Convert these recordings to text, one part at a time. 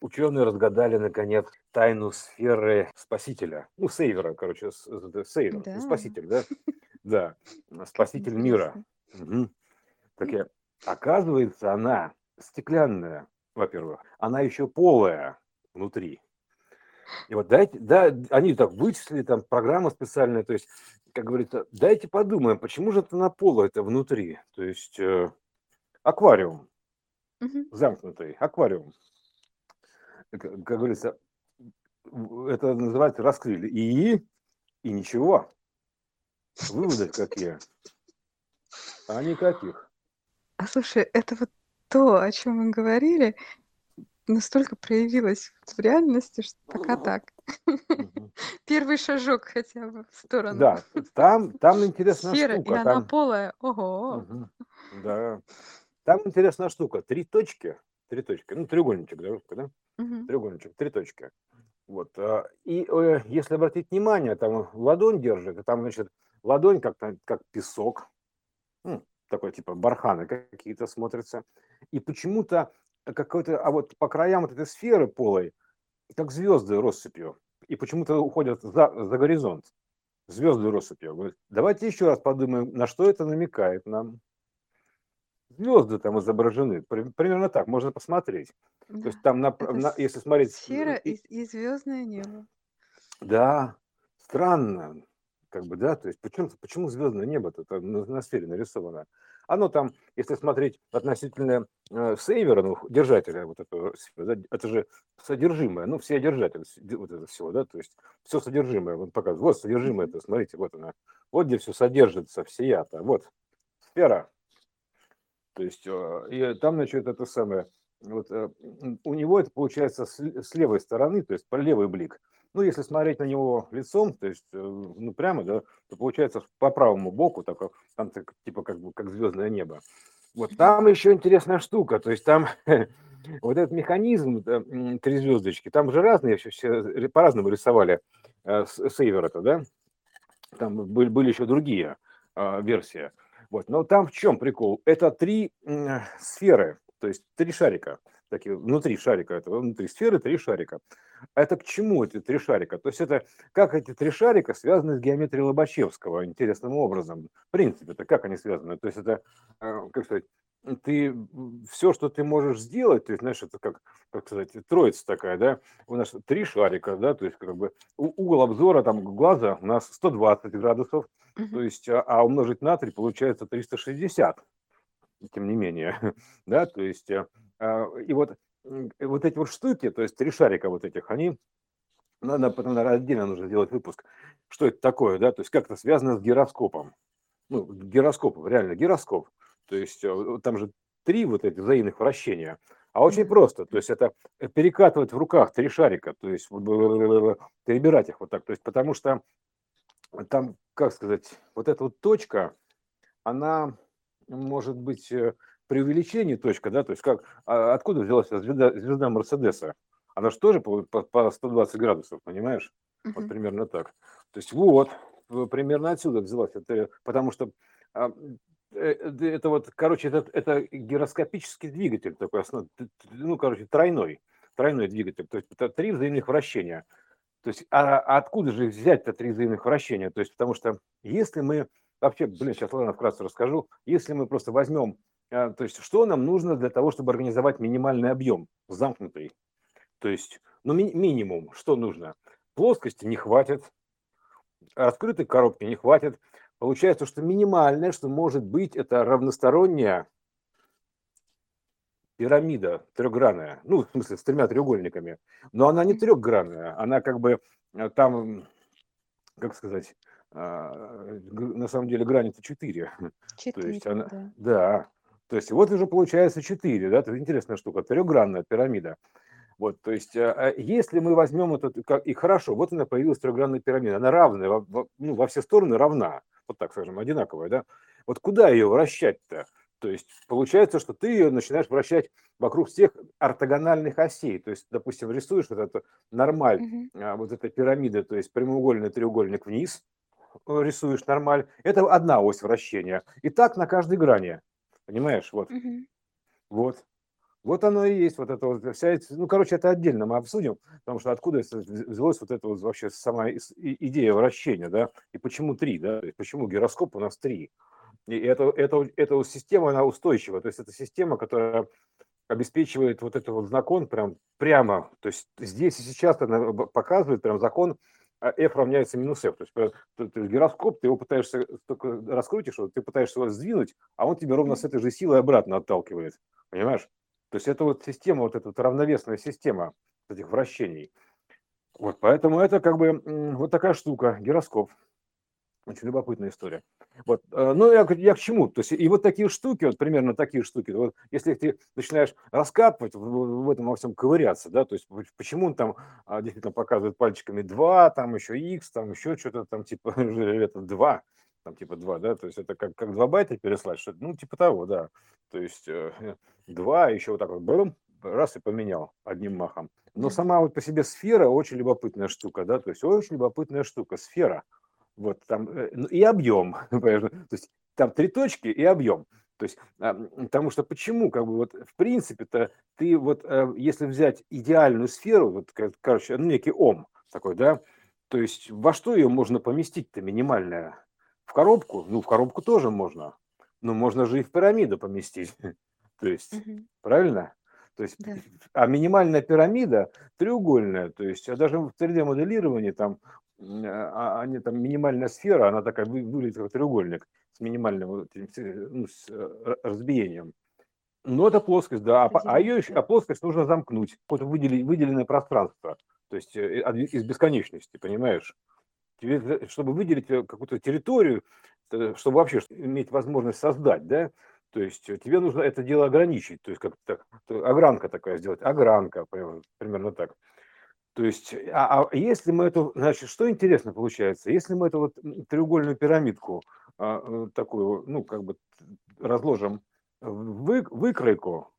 ученые разгадали, наконец, тайну сферы спасителя. Ну, сейвера, короче, сейвер, Да. спаситель, да? Да, спаситель мира. Мгм. Так я, оказывается, она стеклянная, во-первых, она еще полая внутри. И вот дайте, да, они так вычислили, там программа специальная, то есть, как говорится, дайте подумаем, почему же это на полу это внутри? То есть э, аквариум Мгм. замкнутый, аквариум. Как, говорится, это называется раскрыли. И, и ничего. Выводы какие? А никаких. А слушай, это вот то, о чем мы говорили, настолько проявилось в реальности, что пока так. Мгм. Первый шажок хотя бы в сторону. Да, там, там интересная Сфера, и штука. она Там, полая. Ого. Да, там интересная штука. Три точки, три точки, ну треугольничек, да, да? Мгм. треугольничек, три точки. Вот. а, И э, если обратить внимание, там ладонь держит, и там, значит, ладонь как, как песок, ну, такой типа барханы какие-то смотрятся. И почему-то какой-то, а вот по краям вот этой сферы полой, как звезды россыпью, и почему-то уходят за, за горизонт. Звезды россыпью. Давайте еще раз подумаем, на что это намекает нам. Звезды там изображены. При- Примерно так, можно посмотреть. То Да. есть там, на, Это на- если смотреть... Сфера и- и, звездное небо. Да, странно, как бы, да, то есть почему, почему звездное небо-то там на, на сфере нарисовано? Оно там, если смотреть относительно э, сейвера, ну, держателя вот этого, да, это же содержимое, ну, все держатель с- де- вот это всего, да, то есть все содержимое, он показывает, вот содержимое это, смотрите, вот она, вот где все содержится, всея-то, вот, сфера, то есть э, и там, значит, это самое, вот э, у него это получается с, левой стороны, то есть по левый блик, ну, если смотреть на него лицом, то есть, э, ну, прямо, да, то получается по правому боку, так, там типа как бы как звездное небо. Вот там еще интересная штука, то есть там вот этот механизм э, три звездочки, там же разные все, все по-разному рисовали э, сейвера-то, да? Там были, были еще другие а, версии. Вот. Но там в чем прикол? Это три сферы, то есть три шарика, такие внутри шарика этого, внутри сферы три шарика. Это к чему эти три шарика? То есть это как эти три шарика связаны с геометрией Лобачевского интересным образом. В принципе, это как они связаны? То есть это, э, как сказать, ты все, что ты можешь сделать, то есть, знаешь, это как, как сказать, троица такая, да, у нас три шарика, да, то есть как бы угол обзора там глаза у нас 120 градусов, то Мгм. есть, а, а умножить на 3 получается 360, тем не менее, да, то есть, а, а, и вот, вот эти вот штуки, то есть три шарика вот этих, они, надо потом, наверное, отдельно нужно сделать выпуск, что это такое, да, то есть как это связано с гироскопом, ну, гироскопом, реально гироскоп, то есть э, вот там же три вот эти взаимных вращения, а очень просто, то есть это перекатывать в руках три шарика, то есть вот, перебирать их вот так, то есть потому что там, как сказать, вот эта вот точка, она может быть э, при увеличении точка, да, то есть как, а откуда взялась звезда, звезда Мерседеса? Она же тоже по, по, по 120 градусов, понимаешь? Вот Мгм. примерно так. То есть вот, э, примерно отсюда взялась. Это, потому что а, э, э, это вот, короче, это, это гироскопический двигатель такой, основ- ну, короче, тройной, тройной двигатель. То есть это три взаимных вращения. То есть, а, а откуда же взять-то три взаимных вращения? То есть, потому что если мы, вообще, блин, сейчас, ладно, вкратце расскажу, если мы просто возьмем, а, то есть, что нам нужно для того, чтобы организовать минимальный объем замкнутый? То есть, ну, ми- минимум, что нужно? Плоскости не хватит, раскрытой коробки не хватит. Получается, что минимальное, что может быть, это равносторонняя пирамида трехгранная, ну, в смысле, с тремя треугольниками, но она не трехгранная, она как бы э, там, как сказать, а, на самом деле грани-то четыре, то есть Четыре, она, да. да, то есть вот уже получается четыре, да, это интересная штука, трехгранная пирамида. Вот, то есть, а, а если мы возьмем как- и хорошо, вот она появилась трехгранная пирамида, она равная, ну, во все стороны равна, вот так скажем, одинаковая, да. Вот куда ее вращать-то? То есть получается, что ты ее начинаешь вращать вокруг всех ортогональных осей. То есть, допустим, рисуешь вот эту нормаль, а, вот эта пирамида, то есть прямоугольный треугольник вниз, э, рисуешь нормаль. Это одна ось вращения. И так на каждой грани. Понимаешь? Вот. Мгм. Вот. Вот оно и есть, вот это вот вся, ну, короче, это отдельно мы обсудим, потому что откуда взялась вот эта вот вообще сама идея вращения, да, и почему три, да, то есть почему гироскоп у нас три. И это, это, эта система, она устойчива, то есть это система, которая обеспечивает вот этот вот закон прям прямо, то есть здесь и сейчас она показывает прям закон а f равняется минус f. То есть, то, то есть гироскоп, ты его пытаешься, только раскрутишь, ты пытаешься его сдвинуть, а он тебе ровно с этой же силой обратно отталкивает. Понимаешь? То есть это вот система, вот эта вот равновесная система этих вращений. Вот, поэтому это как бы вот такая штука, гироскоп. Очень любопытная история. Вот. Э, ну, я, я к чему? То есть, и вот такие штуки, вот примерно такие штуки, вот, если ты начинаешь раскапывать, в, в этом во всем ковыряться, да, то есть, почему он там а, действительно показывает пальчиками 2, там еще x, там еще что-то там типа это 2, там типа 2, да, то есть это как, как 2 байта переслать, что ну, типа того, да, то есть 2, еще вот так вот, бум, раз и поменял одним махом. Но сама вот по себе сфера очень любопытная штука, да, то есть очень любопытная штука, сфера – вот там э, ну, и объем, то есть там три точки и объем. То есть, а, потому что почему, как бы вот в принципе-то ты вот, э, если взять идеальную сферу, вот, короче, ну, некий ом такой, да, то есть во что ее можно поместить-то минимальная? В коробку? Ну, в коробку тоже можно. Но можно же и в пирамиду поместить. То есть, угу. правильно? То есть, да. а минимальная пирамида треугольная, то есть, а даже в 3D-моделировании там а, они там минимальная сфера, она такая выглядит как треугольник с минимальным ну, с э, разбиением. Но это плоскость, да, а, а ее а плоскость нужно замкнуть, вот выделить, выделенное пространство, то есть э, из бесконечности, понимаешь? Тебе, чтобы выделить э, какую-то территорию, чтобы вообще иметь возможность создать, да, то есть тебе нужно это дело ограничить, то есть как то огранка такая сделать, огранка, примерно так. То есть, а, а если мы эту, значит, что интересно получается, если мы эту вот треугольную пирамидку а, э, такую, ну, как бы разложим в выкройку,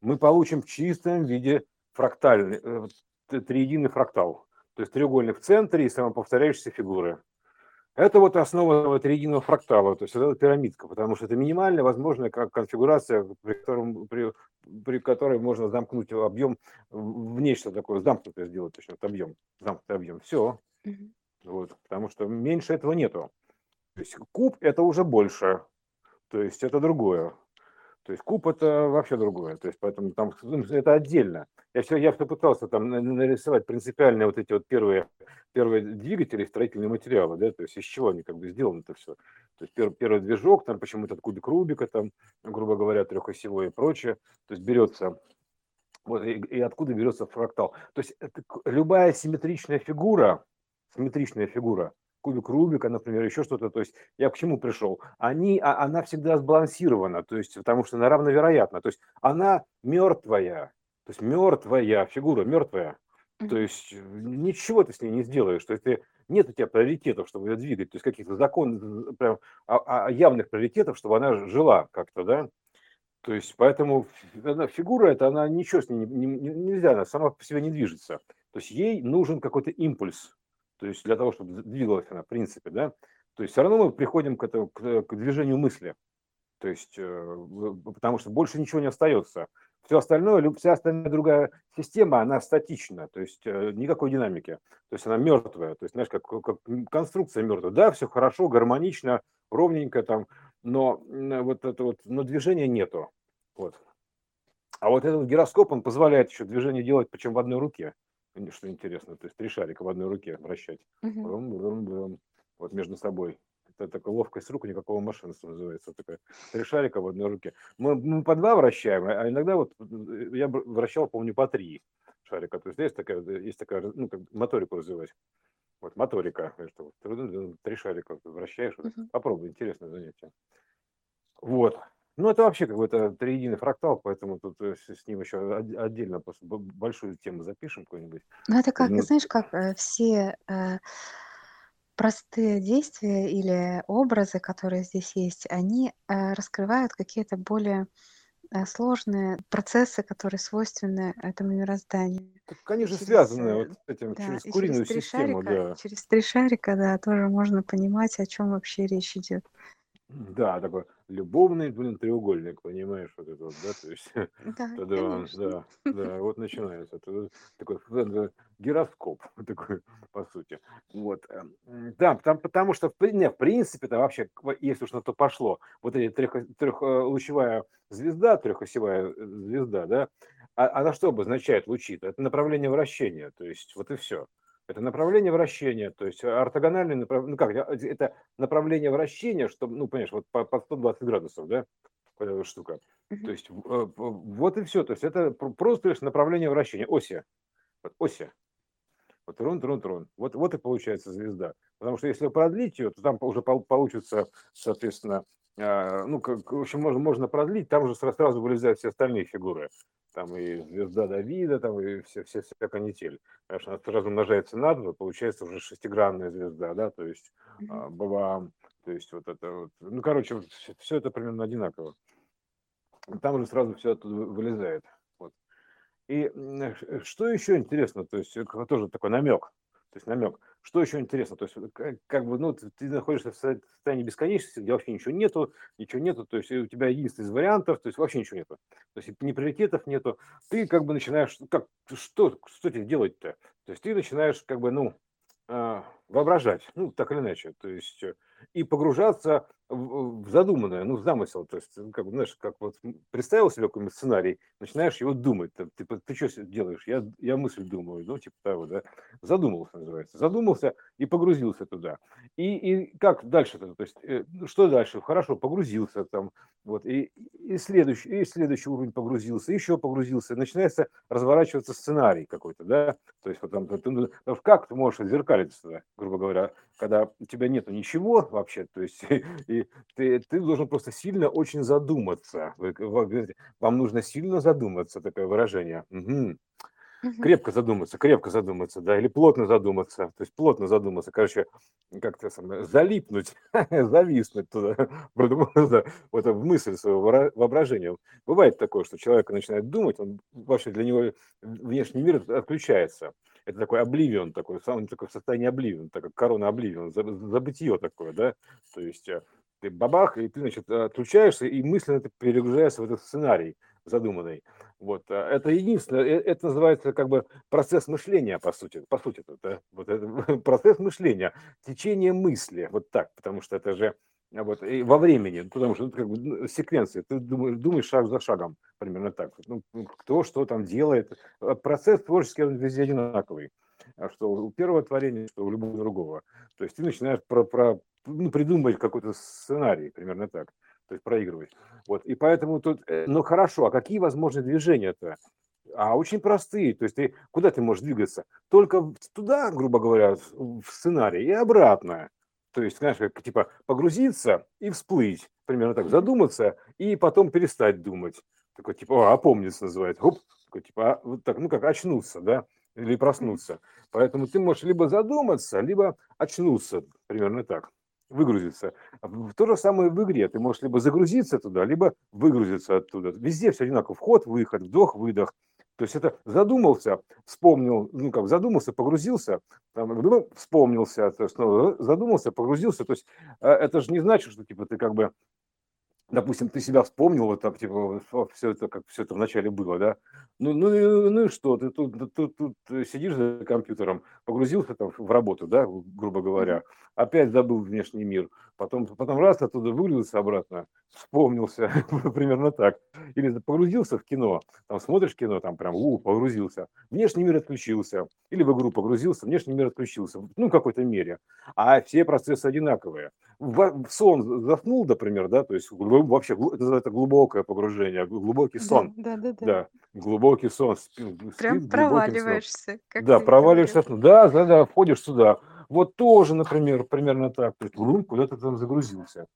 мы получим в чистом виде фрактальный, э, триединый фрактал. То есть треугольник в центре и самоповторяющиеся фигуры. Это вот основа вот единого фрактала, то есть это пирамидка, потому что это минимальная возможная конфигурация, при, котором, при, при которой можно замкнуть объем в нечто такое, замкнутое сделать, точно, вот объем, замкнутый объем. Все. Вот, потому что меньше этого нету. То есть куб это уже больше, то есть это другое. То есть куб это вообще другое. То есть поэтому там ну, это отдельно. Я все, я все пытался там нарисовать принципиальные вот эти вот первые, первые двигатели, строительные материалы, да, то есть из чего они как бы сделаны это все. То есть первый, первый движок, там почему этот кубик Рубика, там, грубо говоря, трехосевой и прочее. То есть берется вот, и, и откуда берется фрактал. То есть это, любая симметричная фигура, симметричная фигура, кубик Рубика, например, еще что-то. То есть я к чему пришел? Они, а, она всегда сбалансирована, то есть потому что она равновероятна. То есть она мертвая, то есть мертвая фигура, мертвая. То есть ничего ты с ней не сделаешь. То есть ты, нет у тебя приоритетов, чтобы ее двигать, то есть каких-то законов, прям а, а явных приоритетов, чтобы она жила как-то, да. То есть поэтому она, фигура это, она ничего с ней не, не, нельзя, она сама по себе не движется. То есть ей нужен какой-то импульс, то есть для того, чтобы двигалась она, в принципе, да, то есть все равно мы приходим к, этому, к, к движению мысли, то есть, э, потому что больше ничего не остается. Все остальное, вся остальная другая система, она статична, то есть э, никакой динамики, то есть она мертвая, то есть, знаешь, как, как конструкция мертвая. Да, все хорошо, гармонично, ровненько там, но вот это вот, но движения нету. Вот. А вот этот гироскоп, он позволяет еще движение делать, причем в одной руке что интересно, то есть три шарика в одной руке вращать. Угу. Брум, брум, брум. Вот между собой. Это такая ловкость рук, никакого машинства называется. Такая, три шарика в одной руке. Мы, мы по два вращаем, а иногда вот э, я вращал, помню, по три шарика. То есть есть такая, есть такая ну, как моторику развивать. Вот моторика, что три шарика вращаешь. Угу. Попробуй, интересное занятие. Вот. Ну, это вообще какой-то триединый фрактал, поэтому тут э, с ним еще отдельно большую тему запишем какую-нибудь. Ну, это как, ну, знаешь, как э, все э, простые действия или образы, которые здесь есть, они раскрывают какие-то более сложные процессы, которые свойственны этому мирозданию. Так же через, связаны вот с этим, да, через куриную через систему, шарика, да. Через три шарика, да, тоже можно понимать, о чем вообще речь идет. Да, такой любовный, блин, треугольник, понимаешь, вот это вот, да, то есть, Да, тогда, конечно. да, да, вот начинается это такой э, гироскоп такой, по сути. Вот, эм, м, да, потому, потому что, в, при- не, в принципе, это вообще, к- если уж на то пошло, вот эти трех, трехлучевая звезда, трехосевая э, звезда, да, а, она что обозначает лучи? Это направление вращения, то есть вот и все. Это направление вращения, то есть ортогональное направление, ну как, э, это направление вращения, чтобы, ну, понимаешь, вот по, по 120 градусов, да, эта штука. То Мгм. есть э, вот и все. То есть это пр- просто лишь направление вращения, оси. Вот оси. Вот трон, трон, трон. Вот, вот и получается звезда. Потому что если продлить ее, то там уже пол- получится, соответственно, ну, как, в общем, можно, можно продлить, там уже сра- сразу вылезают все остальные фигуры. Там и звезда Давида, там и все, все, вся канитель. Потому что она сразу умножается на два, получается уже шестигранная звезда, да, то есть Мгм. а, Бабаам, то есть вот это вот. Ну, короче, вот все, все это примерно одинаково. Там уже сразу все оттуда вы- вылезает. Вот. И м, ш- что еще интересно, то есть это тоже такой намек, то есть намек. Что еще интересно, то есть как, как бы, ну, ты, находишься в со- состоянии бесконечности, где вообще ничего нету, ничего нету, то есть у тебя единственный из вариантов, то есть вообще ничего нету, то есть ни приоритетов нету, ты как бы начинаешь, как, что, что тебе делать-то? То есть ты начинаешь как бы, ну, а, воображать, ну, так или иначе, то есть э, и погружаться в, задуманное, ну, в замысел, то есть, ну, как бы, знаешь, как вот представил себе какой-нибудь сценарий, начинаешь его думать, ты, типа, ты что делаешь? Я, я мысль думаю, ну, типа того, да, задумался, называется, задумался и погрузился туда. И, и как дальше-то, то есть, э, ну, что дальше? Хорошо, погрузился там, вот, и, и следующий, и следующий уровень погрузился, еще погрузился, начинается разворачиваться сценарий какой-то, да, то есть, вот там, ты, как ты можешь отзеркалиться, туда, грубо говоря, когда у тебя нету ничего вообще, то есть, и ты, ты должен просто сильно очень задуматься. Вы- вы говорите, Вам нужно сильно задуматься, такое выражение. Мгм. Крепко задуматься, крепко задуматься, да, или плотно задуматься, то есть плотно задуматься, короче, как-то самое, залипнуть, зависнуть туда, вот в мысль своего воображения. Бывает такое, что человек начинает думать, он вообще для него внешний мир отключается. Это такой обливион, такой, самый такой состояние обливион, так как корона обливион, забытие такое, да, то есть э, ты бабах, и ты, значит, отключаешься, и мысленно ты перегружаешься в этот сценарий задуманный. Вот, а, это единственное, э, это называется как бы процесс мышления, по сути, по сути, это, да, вот это процесс мышления, течение мысли, вот так, потому что это же вот, и во времени, потому что это как бы ну, секвенция, ты думаешь, думаешь шаг за шагом, примерно так, ну, кто что там делает, А процесс творческий, он везде одинаковый, а что у первого творения, что у любого другого, то есть ты начинаешь про, про, ну, придумывать какой-то сценарий, примерно так, то есть проигрывать. Вот, и поэтому тут, э, ну хорошо, а какие возможны движения-то? А очень простые, то есть ты куда ты можешь двигаться? Только туда, грубо говоря, в сценарий и обратно. То есть, знаешь, как типа погрузиться и всплыть, примерно так, задуматься и потом перестать думать. Такой типа, о, опомниться называется. Хоп, такой типа, а, вот так, ну как очнуться, да, или проснуться. Поэтому ты можешь либо задуматься, либо очнуться, примерно так, выгрузиться. А То же самое в игре. Ты можешь либо загрузиться туда, либо выгрузиться оттуда. Везде все одинаково. Вход, выход, вдох, выдох. То есть это задумался, вспомнил, ну как задумался, погрузился, там, ну, вспомнился, то есть, снова задумался, погрузился. То есть э, это же не значит, что типа ты как бы допустим, ты себя вспомнил, вот так, типа, все это, как все это вначале было, да, ну, ну, ну и что, ты тут, тут, тут, тут сидишь за компьютером, погрузился там в работу, да, грубо говоря, опять забыл внешний мир, потом, потом раз оттуда вылился обратно, вспомнился, примерно так, или погрузился в кино, там смотришь кино, там прям, у, погрузился, внешний мир отключился, или в игру погрузился, внешний мир отключился, ну, в какой-то мере, а все процессы одинаковые. В, сон заснул, например, да, то есть вообще это называется глубокое погружение, гл- глубокий Да, сон, да-да-да. да, глубокий сон, спи- Прям сном. проваливаешься, как Да, говорил. проваливаешься, сон. да, да, да, входишь сюда. Вот тоже, например, примерно так, то есть куда-то там загрузился.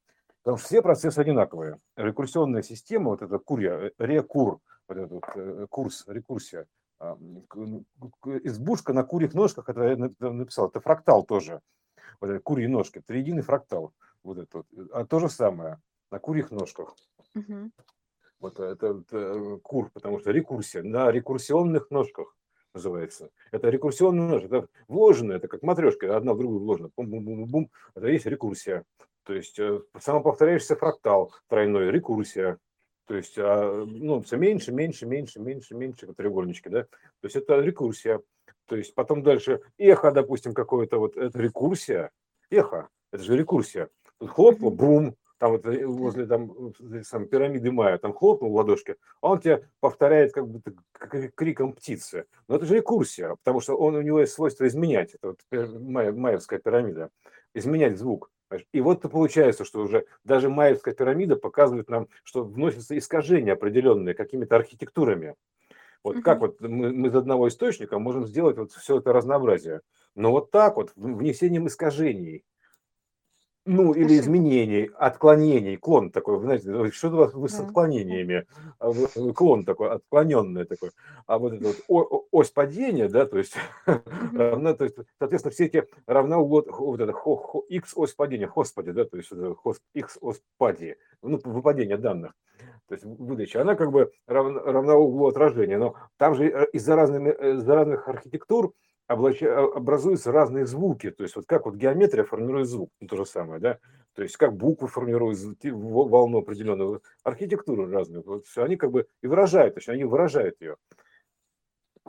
Потому что все процессы одинаковые. Рекурсионная система, вот это курья, э, рекур, вот этот вот, э, курс, рекурсия, а, ну, избушка на курьих ножках, это я нап- написал, это фрактал тоже вот это курьи ножки, триединый фрактал, вот это вот. А то же самое на курьих ножках. Мгм. Вот это, вот, э, кур, потому что рекурсия на рекурсионных ножках называется. Это рекурсионная ножка, это вложенная, это как матрешка, одна в другую вложена. Бум-бум-бум-бум, это есть рекурсия. То есть э, самоповторяющийся фрактал тройной, рекурсия. То есть, а, ну, все меньше, меньше, меньше, меньше, меньше треугольнички, да. То есть это рекурсия. То есть потом дальше эхо, допустим, какое-то вот, это рекурсия. Эхо, это же рекурсия. Тут хлопнуло, бум, там вот э, возле там сам, пирамиды Майя, там хлопнул в ладошке, а он тебя повторяет как будто криком птицы. Но это же рекурсия, потому что он, у него есть свойство изменять. Это вот майя, майевская пирамида. Изменять звук. И вот получается, что уже даже майевская пирамида показывает нам, что вносятся искажения определенные какими-то архитектурами. Вот угу. как вот мы, мы из одного источника можем сделать вот все это разнообразие. Но вот так вот, внесением искажений. Ну, или изменений, отклонений, клон такой, знаете, что у вас вы с отклонениями, а клон такой, отклоненный такой. А вот эта вот ось падения, да, то есть, равна, то есть соответственно, все эти равна вот, вот это x ось падения, господи, да, то есть x ось падения, ну, выпадение данных, то есть выдача, она как бы равна, равна углу отражения, но там же э, из-за разных, э, из разных архитектур а, образуются разные звуки. То есть вот как вот геометрия формирует звук, ну, то же самое, да? То есть как буквы формируют волну определенную, архитектуру разную. Вот все, они как бы и выражают, то есть они выражают ее.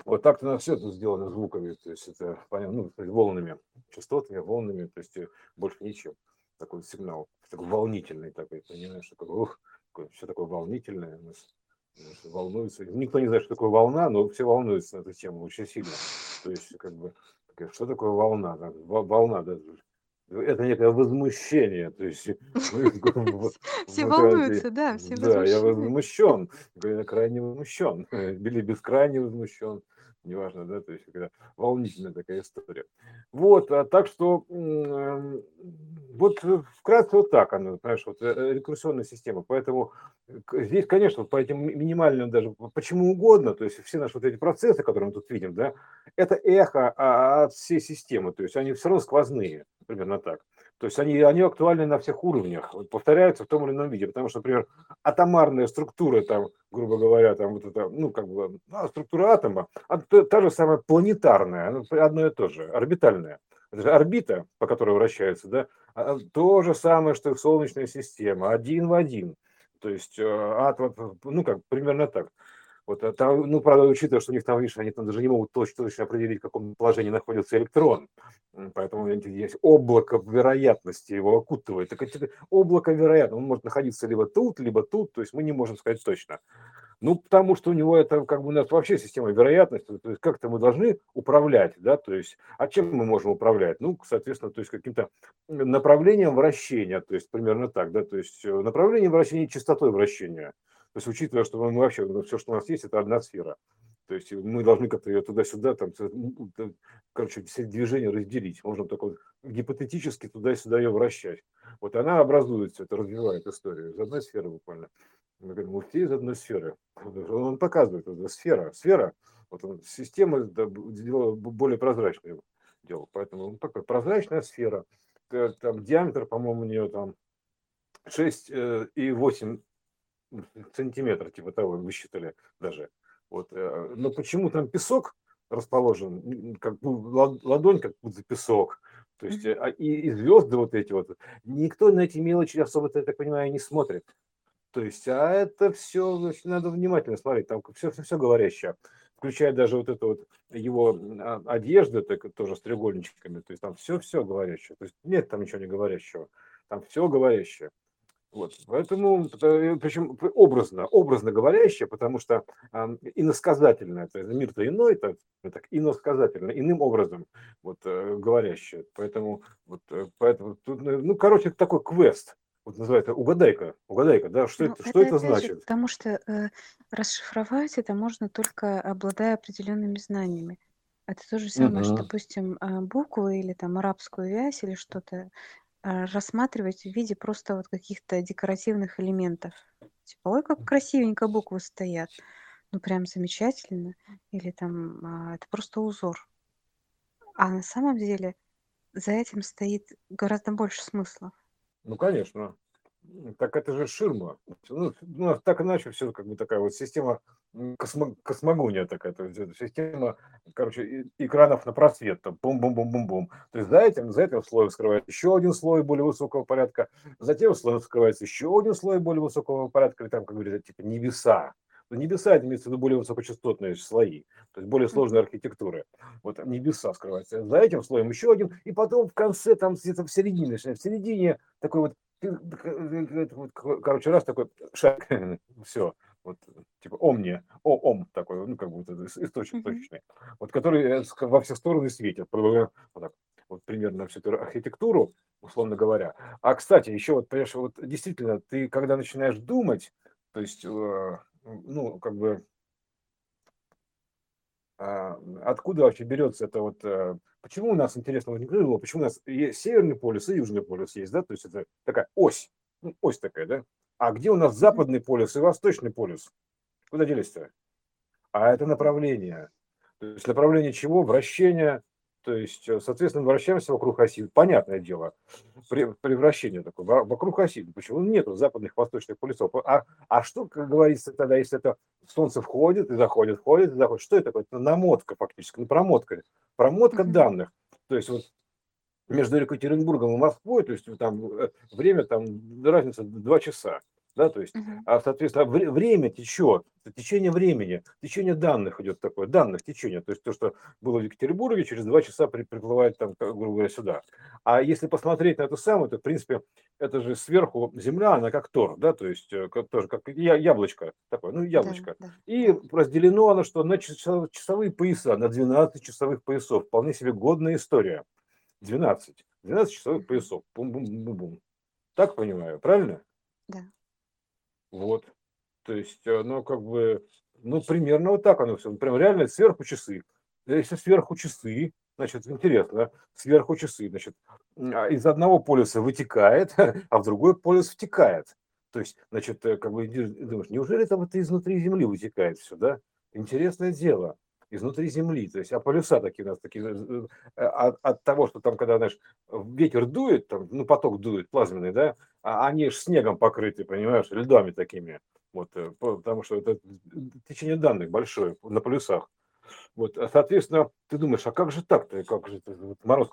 Вот так-то на все это сделано звуками, то есть это понятно, ну, волнами, частотами, волнами, то есть э, больше ничем. Такой сигнал, такой волнительный такой, понимаешь, такой, ух, все такое волнительное волнуются. Никто не знает, что такое волна, но все волнуются на эту тему очень сильно. То есть, как бы, что такое волна? Волна, да, это некое возмущение. То есть, все волнуются, да, все Да, я возмущен, крайне возмущен, или бескрайне возмущен неважно, да, то есть когда волнительная такая история. Вот, а так что э, вот э, вкратце вот так она, понимаешь, вот э, рекурсионная система. Поэтому здесь, конечно, по этим минимальным даже, почему угодно, то есть все наши вот эти процессы, которые мы тут видим, да, это эхо от всей системы, то есть они все равно сквозные, примерно так. То есть они, они актуальны на всех уровнях, повторяются в том или ином виде, потому что, например, атомарная структура, там, грубо говоря, там вот это, ну, как бы, ну, структура атома, а та, та же самая планетарная, одно и то же, орбитальная. Это же орбита, по которой вращается, да, а, то же самое, что и Солнечная система, один в один. То есть э, атом, ну, как, примерно так. Вот, а там, ну, правда, учитывая, что у них там, видишь, они там даже не могут точно, точно определить, в каком положении находится электрон. Поэтому есть облако вероятности его окутывает. Так это облако вероятности, он может находиться либо тут, либо тут, то есть мы не можем сказать точно. Ну, потому что у него это как бы у нас вообще система вероятности, то есть как-то мы должны управлять, да, то есть, а чем мы можем управлять? Ну, соответственно, то есть каким-то направлением вращения, то есть примерно так, да, то есть э, направлением вращения частотой вращения. То есть учитывая, что мы вообще, ну, все, что у нас есть, это одна сфера. То есть мы должны как-то ее туда-сюда, там, короче, все движения разделить. Можно только вот гипотетически туда-сюда ее вращать. Вот она образуется, это развивает историю из одной сферы буквально. Мы говорим, вот из одной сферы. Он показывает, это сфера, сфера. Вот он, система сделала более прозрачной делал. Поэтому он такой прозрачная сфера. Там диаметр, по-моему, у нее там 6 э, и 8 сантиметра, типа того, высчитали даже. Вот. Э, но почему там песок расположен, как ладонь, как будто песок. То есть, а, и, и звезды вот эти вот. Никто на эти мелочи особо, я так понимаю, не смотрит. То есть, а это все значит, надо внимательно смотреть, там все, все, все говорящее, включая даже вот эту вот его а, одежду, так, тоже с треугольничками, то есть там все-все говорящее, то есть нет там ничего не говорящего, там все говорящее. Вот, поэтому, причем образно, образно говорящее, потому что э, иносказательное, то есть мир-то иной, так, так иносказательно, иным образом вот, э, говорящее. Поэтому, вот, э, поэтому тут, ну, короче, такой квест, вот называется угадайка, угадайка, да, что ну, это, что это значит? Же, потому что э, расшифровать это можно только обладая определенными знаниями. Это то же самое, uh-huh. что, допустим, буквы или там арабскую вязь или что-то а, рассматривать в виде просто вот каких-то декоративных элементов. Типа, ой, как красивенько буквы стоят. Ну, прям замечательно. Или там, а, это просто узор. А на самом деле за этим стоит гораздо больше смысла. Ну, конечно. Так это же ширма. Ну, ну, так иначе все как бы такая вот система космо, космогония такая, то есть система, короче, экранов на просвет, там, бум-бум-бум-бум-бум. То есть за этим, за этим слоем скрывается еще один слой более высокого порядка, за тем слоем скрывается еще один слой более высокого порядка, и там, как говорится, типа небеса. Но небеса, это имеется в виду более высокочастотные слои, то есть более сложные архитектуры. Вот небеса скрываются. За этим слоем еще один, и потом в конце, там где-то в середине, в середине такой вот короче, раз такой шаг, все, вот, типа омния, о, ом такой, ну, как будто источник точечный, вот, который э, во все стороны светит, вот, так, вот примерно всю эту архитектуру, условно говоря. А, кстати, еще вот, понимаешь, вот действительно, ты когда начинаешь думать, то есть, э, ну, как бы, а, откуда вообще берется это вот э, Почему у нас, интересно, возникло, почему у нас есть северный полюс и южный полюс есть, да, то есть это такая ось, ну, ось такая, да, а где у нас западный полюс и восточный полюс? Куда делись-то? А это направление. То есть направление чего? Вращения то есть, э, соответственно, вращаемся вокруг оси. Понятное дело, превращение такое, вокруг оси. Почему нет западных восточных полюсов? А, а что, как говорится, тогда, если это Солнце входит и заходит, входит и заходит, что это такое? Это намотка фактически, ну, промотка. Промотка данных. То есть, вот между Екатеринбургом и Москвой, то есть там э, время, там разница 2 часа да, то есть, uh-huh. а, соответственно, время течет, течение времени, течение данных идет такое, данных течение, то есть то, что было в Екатеринбурге, через два часа приплывает там, грубо говоря, сюда. А если посмотреть на это самое, то, в принципе, это же сверху Земля, она как тор, да, то есть э, как, тоже как яблочко такое, ну, яблочко. Да, да. И разделено оно, что на часовые пояса, на 12 часовых поясов, вполне себе годная история. 12. 12 часовых поясов. Бум-бум-бум-бум. Так понимаю, правильно? Да. Вот. То есть, э, ну, как бы, ну, примерно вот так оно все. Прям реально сверху часы. Если сверху часы, значит, интересно, сверху часы, значит, а из одного полюса вытекает, а в другой полюс втекает. То есть, значит, э, как бы думаешь, неужели там это изнутри Земли вытекает все, да? Интересное дело изнутри Земли. То есть, а полюса такие у нас такие, э, э, от, от того, что там, когда, знаешь, ветер дует, там, ну, поток дует плазменный, да, а они же снегом покрыты, понимаешь, льдами такими. Вот, э, потому что это течение данных большое на полюсах. Вот, соответственно, ты думаешь, а как же так-то, как же это, вот мороз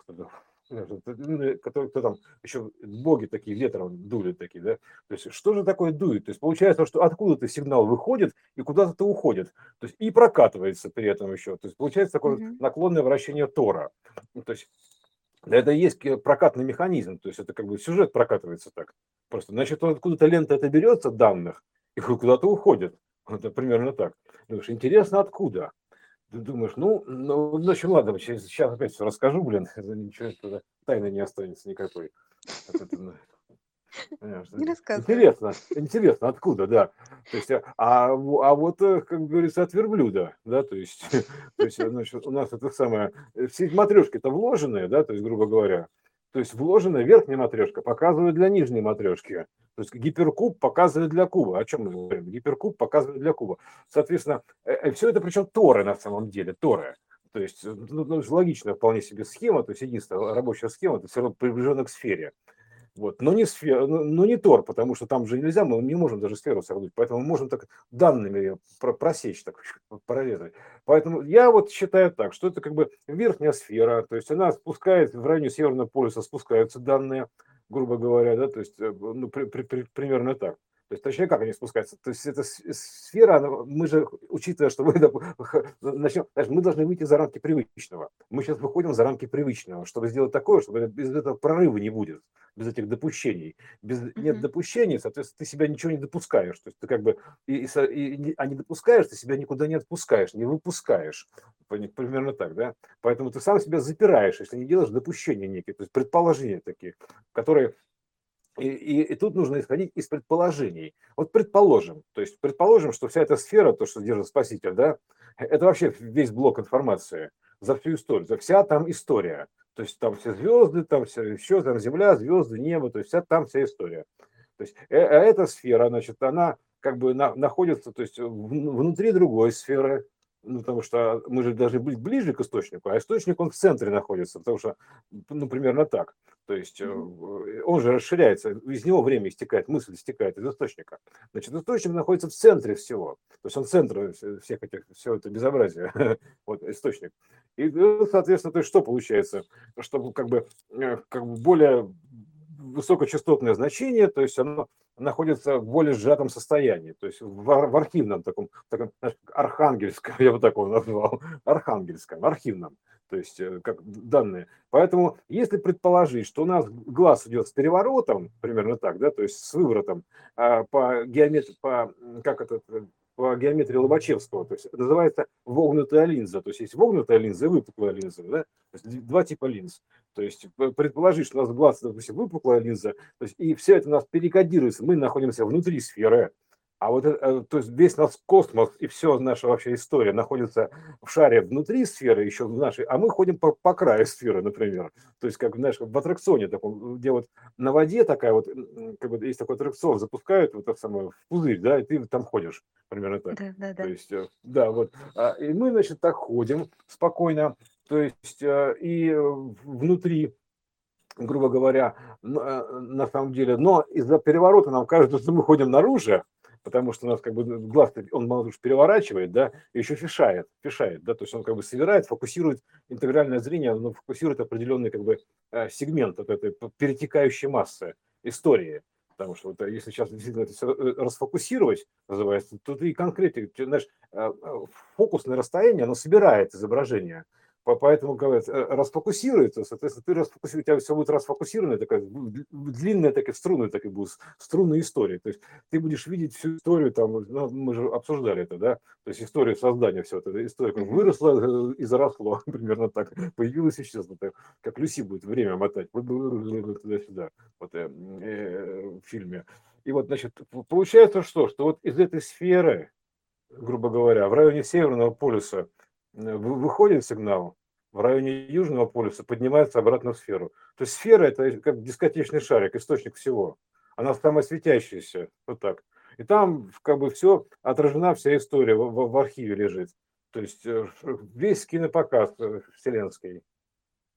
которые кто там еще боги такие ветром дули такие, да? То есть что же такое дует? То есть получается, что откуда-то сигнал выходит и куда-то уходит, то есть и прокатывается при этом еще. То есть получается такое mm-hmm. наклонное вращение Тора. Ну, то есть это есть прокатный механизм, то есть это как бы сюжет прокатывается так. Просто, значит, откуда-то лента это берется данных и куда-то уходит. Это примерно так. Думаешь, интересно, откуда? Ты думаешь, ну, ну, ну, общем, ладно, сейчас, сейчас опять все расскажу, блин, ничего туда тайны не останется никакой. Ну, не рассказывай. Интересно, интересно, откуда, да. То есть, а, а вот, э, как говорится, от верблюда, да, то есть, то есть значит, у нас это самое, все матрешки-то вложенные, да, то есть, грубо говоря, то есть вложенная верхняя матрешка показывает для нижней матрешки. То есть гиперкуб показывает для куба. О чем мы говорим? Гиперкуб показывает для куба. Соответственно, э, э, все это причем торы на самом деле, торы. То есть, ну, ну, логичная вполне себе схема, то есть единственная рабочая схема, это все равно приближена к сфере. Вот. Но, не сфера, но не Тор, потому что там же нельзя, мы не можем даже сферу согнуть, поэтому мы можем так данными просечь, так прорезать. Поэтому я вот считаю так, что это как бы верхняя сфера, то есть она спускает, в районе Северного полюса спускаются данные, грубо говоря, да, то есть э, ну, при, при, при, примерно так. То есть, точнее, как они спускаются? То есть, эта сфера, она, мы же, учитывая, что мы начнем, мы должны выйти за рамки привычного. Мы сейчас выходим за рамки привычного, чтобы сделать такое, чтобы без этого прорыва не будет, без этих допущений. Без, нет допущений, соответственно, ты себя ничего не допускаешь. То есть, ты как бы, и, и, и, а не допускаешь, ты себя никуда не отпускаешь, не выпускаешь. Примерно так, да? Поэтому ты сам себя запираешь, если не делаешь допущения некие, то есть предположения такие, которые и, и, и тут нужно исходить из предположений. Вот предположим, то есть предположим, что вся эта сфера, то, что держит Спаситель, да, это вообще весь блок информации за всю историю, за вся там история. То есть там все звезды, там все еще, там земля, звезды, небо, то есть вся, там вся история. То есть э, а эта сфера, значит, она как бы на, находится то есть, внутри другой сферы, ну, потому что мы же должны быть ближе к источнику, а источник, он в центре находится, потому что, ну, примерно так. То есть mm-hmm. он же расширяется, из него время истекает, мысль истекает из источника. Значит, источник находится в центре всего. То есть он центр всех этих, все это безобразие, вот источник. И, соответственно, то есть что получается? Чтобы как бы, э, как бы более высокочастотное значение, то есть оно находится в более сжатом состоянии, то есть в, в архивном таком, таком архангельском, я бы такого назвал, архангельском, архивном, то есть э, как данные. Поэтому если предположить, что у нас глаз идет с переворотом, примерно так, да, то есть с выворотом а, по геометрии, по, как это, по геометрии Лобачевского, то есть называется вогнутая линза, то есть есть вогнутая линза и выпуклая линза, да? то есть два типа линз. То есть предположить, что у нас глаз, допустим, выпуклая линза, то есть и все это у нас перекодируется, мы находимся внутри сферы, а вот э, то есть весь наш космос и все наша вообще история находится в шаре внутри сферы, еще в нашей, а мы ходим по, по краю сферы, например. То есть, как знаешь, в аттракционе таком, где вот на воде такая вот, как бы есть такой аттракцион, запускают вот так самое в пузырь, да, и ты там ходишь, примерно так. Да, да, да. То есть, э, да, вот. А, и мы, значит, так ходим спокойно, то есть, э, и внутри грубо говоря, на самом деле, но из-за переворота нам кажется, что мы ходим наружу, потому что у нас как бы глаз, он мало переворачивает, да, и еще фишает, фишает, да, то есть он как бы собирает, фокусирует интегральное зрение, оно фокусирует определенный как бы э, сегмент от этой перетекающей массы истории. Потому что вот, э, если сейчас действительно это все э, расфокусировать, называется, то ты конкретно, знаешь, фокусное расстояние, оно собирает изображение – Поэтому, говорят, э, расфокусируется, соответственно, ты расфокусируешь, у тебя все будет расфокусировано, такая длинная такая струны, так и будет струнная история. То есть ты будешь видеть всю историю, там, ну, мы же обсуждали это, да, то есть историю создания все это, история как выросла и заросло, примерно так, появилась и исчезла, так, как Люси будет время мотать, туда-сюда, вот э, э, в фильме. И вот, значит, получается что, что вот из этой сферы, грубо говоря, в районе Северного полюса выходит сигнал, в районе Южного полюса поднимается обратно в сферу. То есть сфера – это как дискотечный шарик, источник всего. Она самая светящаяся, вот так. И там как бы все, отражена вся история в, в, архиве лежит. То есть э, весь кинопоказ э, вселенский.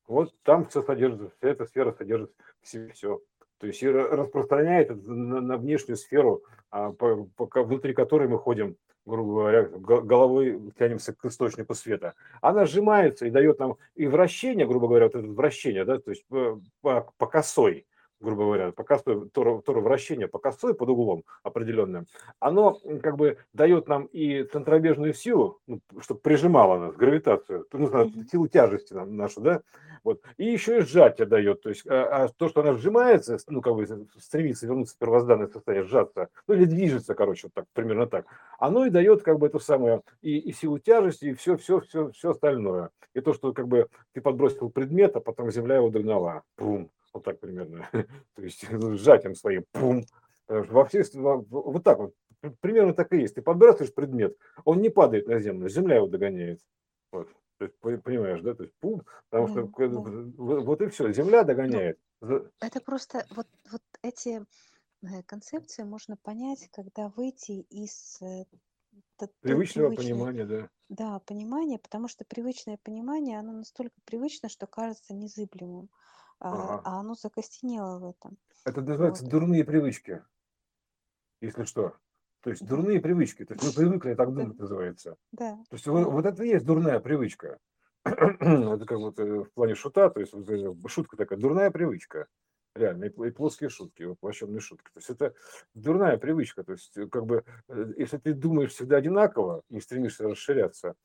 Вот там все содержится, вся эта сфера содержит в себе все. То есть и распространяет на, на внешнюю сферу, а, по, по, внутри которой мы ходим грубо говоря, головой тянемся к источнику света, она сжимается и дает нам и вращение, грубо говоря, вот это вращение, да, то есть по, по, по косой, грубо говоря, по косой, то, то вращение по косой под углом определенным, оно как бы дает нам и центробежную силу, ну, чтобы прижимало нас, гравитацию, ну, силу тяжести нам, нашу, да, вот, и еще и сжатие дает, то есть а, а то, что она сжимается, ну, как бы стремится вернуться в первозданное состояние, сжаться, ну, или движется, короче, вот так, примерно так, оно и дает как бы это самое, и, и силу тяжести, и все, все, все, все остальное. И то, что как бы ты подбросил предмет, а потом земля его догнала, пум, вот так примерно. То есть ну, сжатием своим, пум. Во всех, вот так вот, примерно так и есть. Ты подбрасываешь предмет, он не падает на землю, земля его догоняет. Вот. То есть, понимаешь, да? То есть пум, потому что ну, вот и все, земля догоняет. Это просто вот, вот эти э, концепции можно понять, когда выйти из привычного понимания, да. Да, понимание, потому что привычное понимание, оно настолько привычно, что кажется незыблемым. А, а оно закостенело в этом. Это называется Вот. дурные привычки, если что. То есть дурные привычки. То есть мы привыкли так думать, называется. да, То есть вот, вот это и есть дурная привычка. Это как вот э, в плане шута, то есть э, шутка такая, дурная привычка. Реально, и плоские шутки, воплощенные шутки. То есть это дурная привычка. То есть э, как бы, если ты думаешь всегда одинаково, не стремишься расширяться,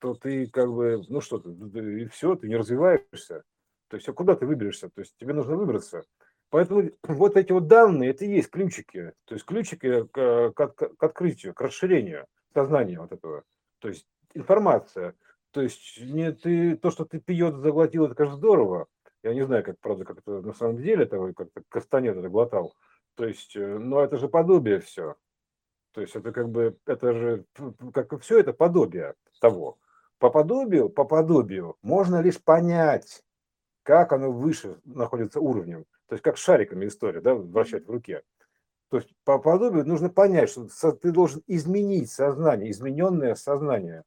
то ты как бы, ну что ты, и все, ты не развиваешься. То есть, а куда ты выберешься? То есть, тебе нужно выбраться. Поэтому вот эти вот данные, это и есть ключики. То есть, ключики к, к, к открытию, к расширению сознания вот этого. То есть, информация. То есть, не ты, то, что ты пьет, заглотил, это, конечно, здорово. Я не знаю, как, правда, как это на самом деле, это как-то это глотал. То есть, но это же подобие все. То есть, это как бы, это же, как все это подобие того. По подобию, по подобию можно лишь понять, как оно выше находится уровнем. То есть как шариками история, да, вращать в руке. То есть по подобию нужно понять, что ты должен изменить сознание, измененное сознание.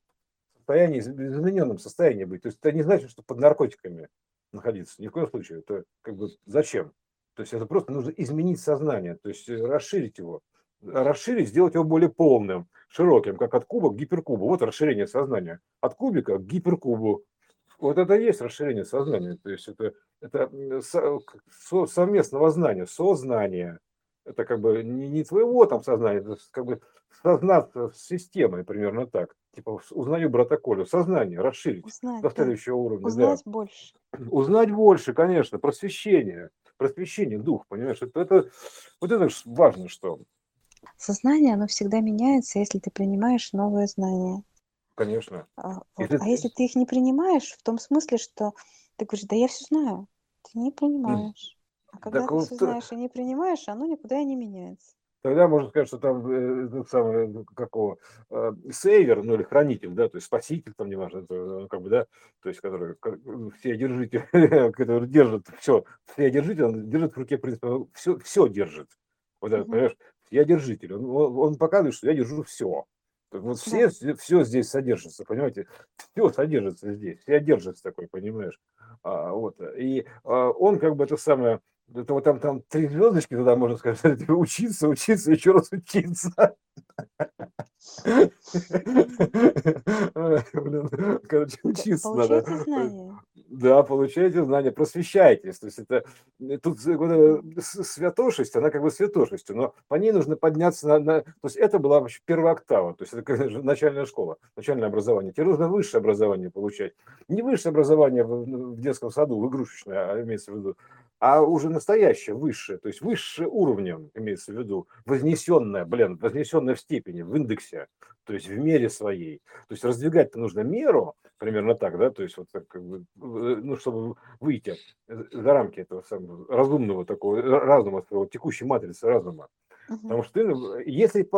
состоянии, измененном состоянии быть. То есть это не значит, что под наркотиками находиться. Ни в коем случае. Это как бы зачем? То есть это просто нужно изменить сознание, то есть расширить его, расширить, сделать его более полным, широким, как от куба к гиперкубу. Вот расширение сознания. От кубика к гиперкубу. Вот это и есть расширение сознания. То есть это, это совместного знания, сознание. Это как бы не, не твоего там сознания, это как бы сознаться с системой, примерно так. Типа узнаю брата Колю, сознание расширить Узнать, до да. следующего уровня. Узнать да. больше. Узнать больше, конечно, просвещение, просвещение дух, понимаешь, это, это вот это важно, что, Сознание, оно всегда меняется, если ты принимаешь новые знания. конечно. А, вот. Если А если ты- их не принимаешь, в том смысле, что ты говоришь, да я все знаю, ты не принимаешь. А когда ты вот все то- знаешь и не принимаешь, оно никуда и не меняется. Тогда можно сказать, что там э, самый, ну, какого, э, сейвер, ну или хранитель, да, то есть спаситель, там неважно, это, э, как бы, да, то есть который, как, э, все одержитель, который держит все, все одержитель, он держит в руке, в принципе, все, все держит. Вот Мгм. понимаешь, я держитель, он, он, он показывает, что я держу все. Вот все, все здесь содержится, понимаете, все содержится здесь, все держится такой, понимаешь. А, вот, и а, он как бы это самое, это вот там, там три звездочки, тогда можно сказать, учиться, учиться, еще раз учиться. Короче, учиться надо. Получайте. Да, получаете знания, просвещайтесь. То есть это э, тут э, святошесть, она как бы святошестью, но по ней нужно подняться на, на- то есть это была вообще первая октава, то есть это как начальная школа, начальное образование. Тебе нужно высшее образование получать. Не высшее образование в, в детском саду, в игрушечное, а имеется в виду, а уже настоящее, высшее, то есть высшее уровнем, имеется в виду, вознесенное, блин, вознесенное в степени, в индексе, то есть в мере своей. То есть раздвигать-то нужно меру, примерно так, да, то есть вот так, как бы, э, ну, чтобы выйти за рамки этого самого разумного такого э, разума, своего текущей матрицы разума. Мгм. Потому что ты, если,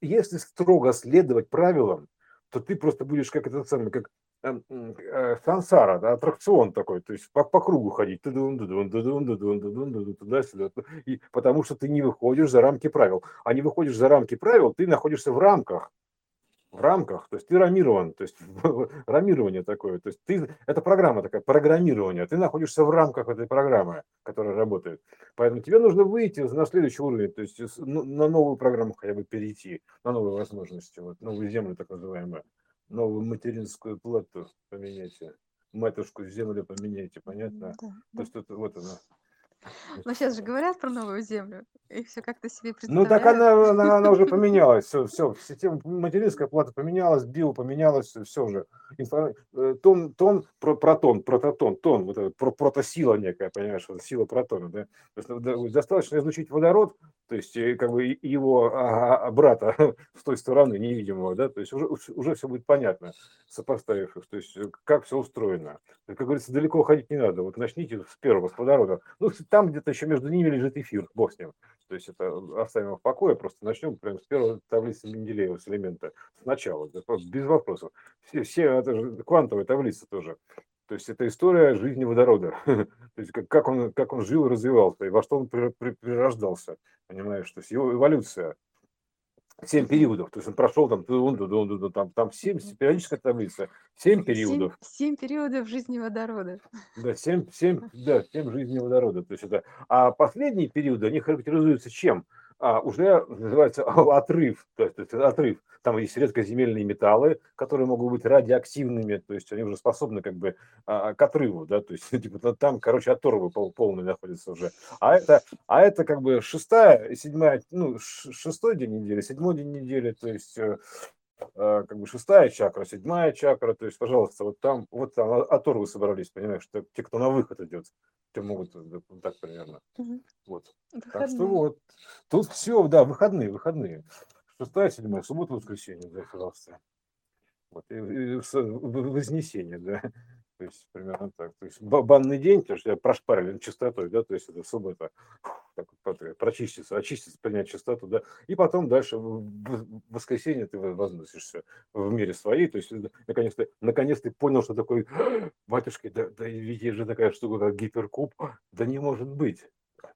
если строго следовать правилам, то ты просто будешь как этот самый, как сансара, да, аттракцион такой, то есть по, по кругу ходить, туда-сюда, и потому что ты не выходишь за рамки правил. А не выходишь за рамки правил, ты находишься в рамках, в рамках, то есть ты рамирован, то есть рамирование такое, то есть ты, это программа такая, программирование, ты находишься в рамках этой программы, которая работает. Поэтому тебе нужно выйти на следующий уровень, то есть ну, на новую программу хотя бы перейти, на новые возможности, вот, новую землю так называемую, новую материнскую плату поменяйте, матушку землю поменяйте, понятно? Да, То да. есть это вот она. Но сейчас же говорят про новую землю, и все как-то себе Ну так представляют. она, она, она уже поменялась, все, все, система материнская плата поменялась, био поменялась, все уже. Инфо- э, Тон, тон, про, протон, прототон, тон, вот это, про, протосила некая, понимаешь, вот сила протона, да. То есть, да, достаточно излучить водород, то есть э, как бы его брата с той стороны невидимого, да, то есть уже, уже все будет понятно, сопоставив их, то есть э, как все устроено. Как говорится, далеко ходить не надо, вот начните с первого, с водорода. Ну, там где-то еще между ними лежит эфир, бог с ним. То есть это оставим в покое, просто начнем прямо с первой таблицы Менделеева, с элемента, сначала, да, без вопросов. Все, все, это же квантовая таблица тоже. То есть это история жизни водорода. То есть как, как, он, как он жил и развивался, и во что он при- при- прирождался, понимаешь? То есть его эволюция, семь периодов. То есть он прошел там, тудун, тудун, тудун, там, там семь, периодическая таблица, семь периодов. Семь, семь периодов жизни водорода. Да, 7, 7, да, 7 жизней водорода. То есть это, а последние периоды, они характеризуются чем? А, уже называется отрыв, то есть отрыв. Там есть редкоземельные металлы, которые могут быть радиоактивными, то есть они уже способны как бы а, к отрыву, да, то есть типа та- там, короче, оторвы пол, полные находятся уже. А это, а это как бы шестая, седьмая, ну, шестой день недели, седьмой день недели, то есть э, как бы шестая чакра, седьмая чакра, то есть, пожалуйста, вот там, вот там оторвы собрались, понимаешь, что те, кто на выход идет, те могут э, вот так примерно. Мгм. Вот. Так Выходные. что вот, тут все, да, выходные, выходные. Шестая, седьмая, суббота, воскресенье, да, пожалуйста. Вот, и, и с- в- вознесенье, да. То есть примерно так. То есть ба- банный день, то есть прошпарили чистотой, да, то есть это суббота, так вот, прочиститься, очиститься, принять чистоту, да, и потом дальше в воскресенье ты возносишься в мире своей, то есть это наконец-то, наконец ты понял, что такой, батюшки, да, да ведь есть же такая штука, как гиперкуб, да не может быть,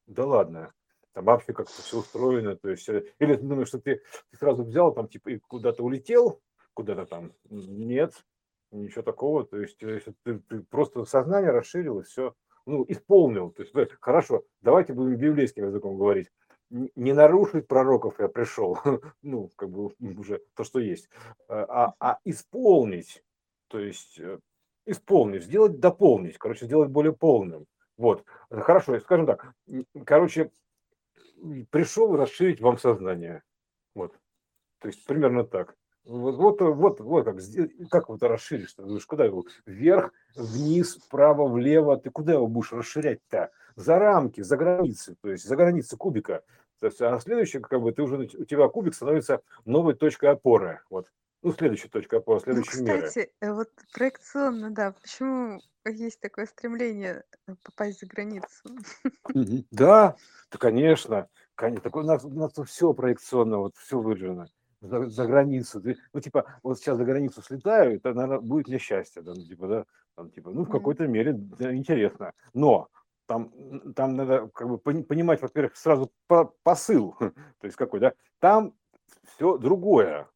да ладно, там вообще как-то все устроено, то есть, э, или ты думаешь, что ты, ты сразу взял там, типа, и куда-то улетел, куда-то там, нет, Ничего такого, то есть, если ты, ты просто сознание расширилось, все, ну, исполнил. То есть, хорошо, давайте будем библейским языком говорить. Не нарушить пророков я пришел, ну, как бы уже то, что есть, а, а исполнить, то есть э, исполнить, сделать, дополнить, короче, сделать более полным. Вот, хорошо, скажем так, короче, пришел расширить вам сознание. Вот, то есть примерно так. Вот, вот, вот, вот как, как вот расширишь? Ты думаешь, куда его? Вверх, вниз, вправо, влево. Ты куда его будешь расширять-то? За рамки, за границы, то есть за границы кубика. То есть, а следующий, как бы, ты уже, у тебя кубик становится новой точкой опоры. Вот. Ну, следующая точка опоры, Ну, следующей меры. кстати, э, вот проекционно, да, почему есть такое стремление э, попасть за границу? Да, да, конечно. Конечно. Так у нас, у нас все проекционно, вот все выражено за, за границу. Ты, ну, типа, вот сейчас за границу слетаю, это, наверное, будет мне счастье, да, ну, типа, да, там, типа, ну, в какой-то мере да, интересно. Но там, там надо как бы пони- понимать, во-первых, сразу по- посыл, то есть какой, да, там все другое.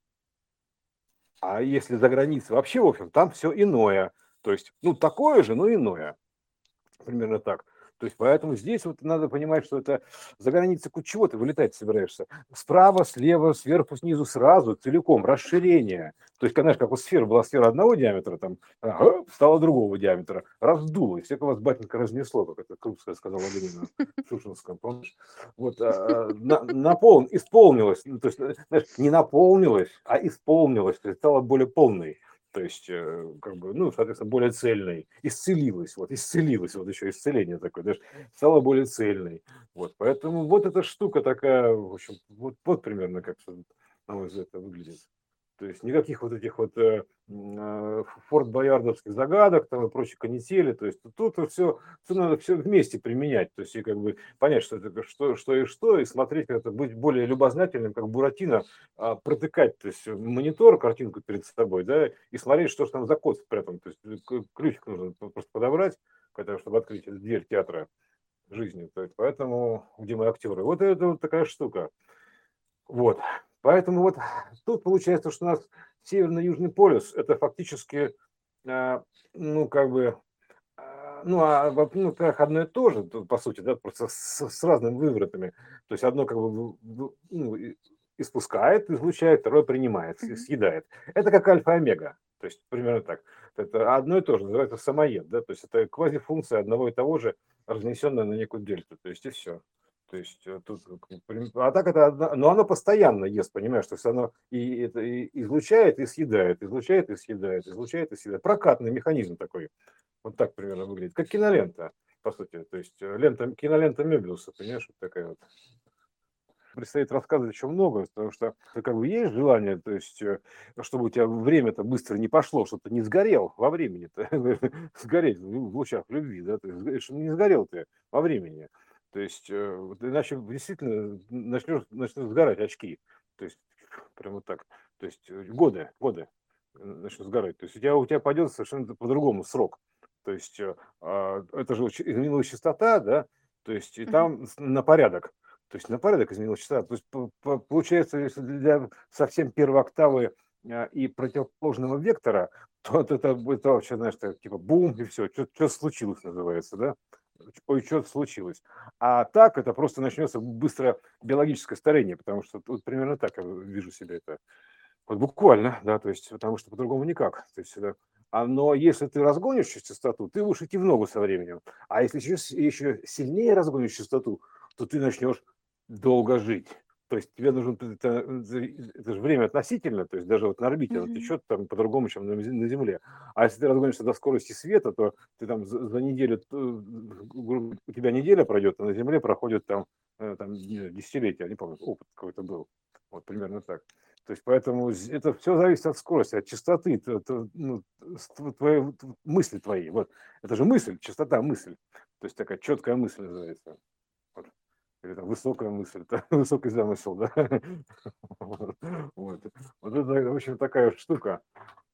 А если за границей вообще, в общем, там все иное. То есть, ну, такое же, но иное. Примерно так. То есть, поэтому здесь вот надо понимать, что это за границей куча чего ты вылетать собираешься. Справа, слева, сверху, снизу, сразу, целиком, расширение. То есть, конечно, как у сфера была сфера одного диаметра, там стала другого диаметра, раздуло, и всех вас батенька разнесло, как это Крупская сказала в Шушинском, помнишь? Вот, а, на, напол, исполнилось, ну, то есть, знаешь, не наполнилось, а исполнилось, то есть стало более полной то есть, э, как бы, ну, соответственно, более цельной, исцелилась, вот, исцелилась, вот еще исцеление такое, даже стала более цельной, вот, поэтому вот эта штука такая, в общем, вот, вот примерно как, на мой взгляд, это выглядит. То есть никаких вот этих вот э, э, форт-боярдовских загадок там и прочей канители. То есть тут все, все надо все вместе применять. То есть и как бы понять, что это что, что и что, и смотреть, как это быть более любознательным, как Буратино, а, протыкать, то есть монитор, картинку перед собой, да, и смотреть, что же там за код спрятан. То есть ключик нужно просто подобрать, чтобы открыть дверь театра жизни. То есть поэтому, где мои актеры. Вот это вот такая штука. Вот. Поэтому вот тут получается, что у нас Северно-Южный полюс – это фактически, а, ну, как бы, а, ну, а, ну, как одно и то же, по сути, да, просто с, с разными выворотами. То есть одно как бы ну, испускает, излучает, второе принимает, съедает. Это как альфа-омега, то есть примерно так. Это одно и то же, называется самоед, да, то есть это квазифункция одного и того же, разнесенная на некую дельту, то есть и все. То есть э, тут, а так это, но оно постоянно ест, понимаешь, то есть оно и, это, и излучает и съедает, излучает и съедает, излучает и съедает. Прокатный механизм такой, вот так примерно выглядит, как кинолента, по сути, то есть э, лента, кинолента Мебиуса, понимаешь, вот такая вот. Предстоит рассказывать еще много, потому что как бы есть желание, то есть, э, чтобы у тебя время-то быстро не пошло, чтобы ты не сгорел во времени-то, сгореть в лучах любви, да, то есть, чтобы не сгорел ты во времени. То есть, э, иначе действительно начнешь, начнут сгорать очки. То есть, прямо так. То есть, э, годы, годы начнут сгорать. То есть, у тебя, у тебя пойдет совершенно по-другому срок. То есть, э, а, это же изменилась частота, да, то есть, и там mm-hmm. на порядок. То есть, на порядок изменилась частота. То есть, получается, если для совсем первой октавы и противоположного вектора, то это, будет вообще, знаешь, так, типа бум, и все, что случилось, называется, да что-то случилось. А так это просто начнется быстро биологическое старение, потому что тут примерно так я вижу себе это. Вот буквально, да, то есть, потому что по-другому никак. То есть, это, а, но если ты разгонишь частоту, ты будешь идти в ногу со временем. А если еще, еще сильнее разгонишь частоту, то ты начнешь долго жить. То есть тебе нужно, это, это же время относительно, то есть даже вот на орбите mm-hmm. течет там по-другому, чем на, на Земле. А если ты разгонишься до скорости света, то ты там за, за неделю, у тебя неделя пройдет, а на Земле проходит там, э, там десятилетия, не помню, опыт какой-то был. Вот примерно так. То есть поэтому это все зависит от скорости, от частоты, это, ну, твоей, мысли твои. Вот. Это же мысль, частота мысль. То есть такая четкая мысль называется или там высокая мысль, да, высокий замысел, да. Вот. вот. это, в общем, такая штука.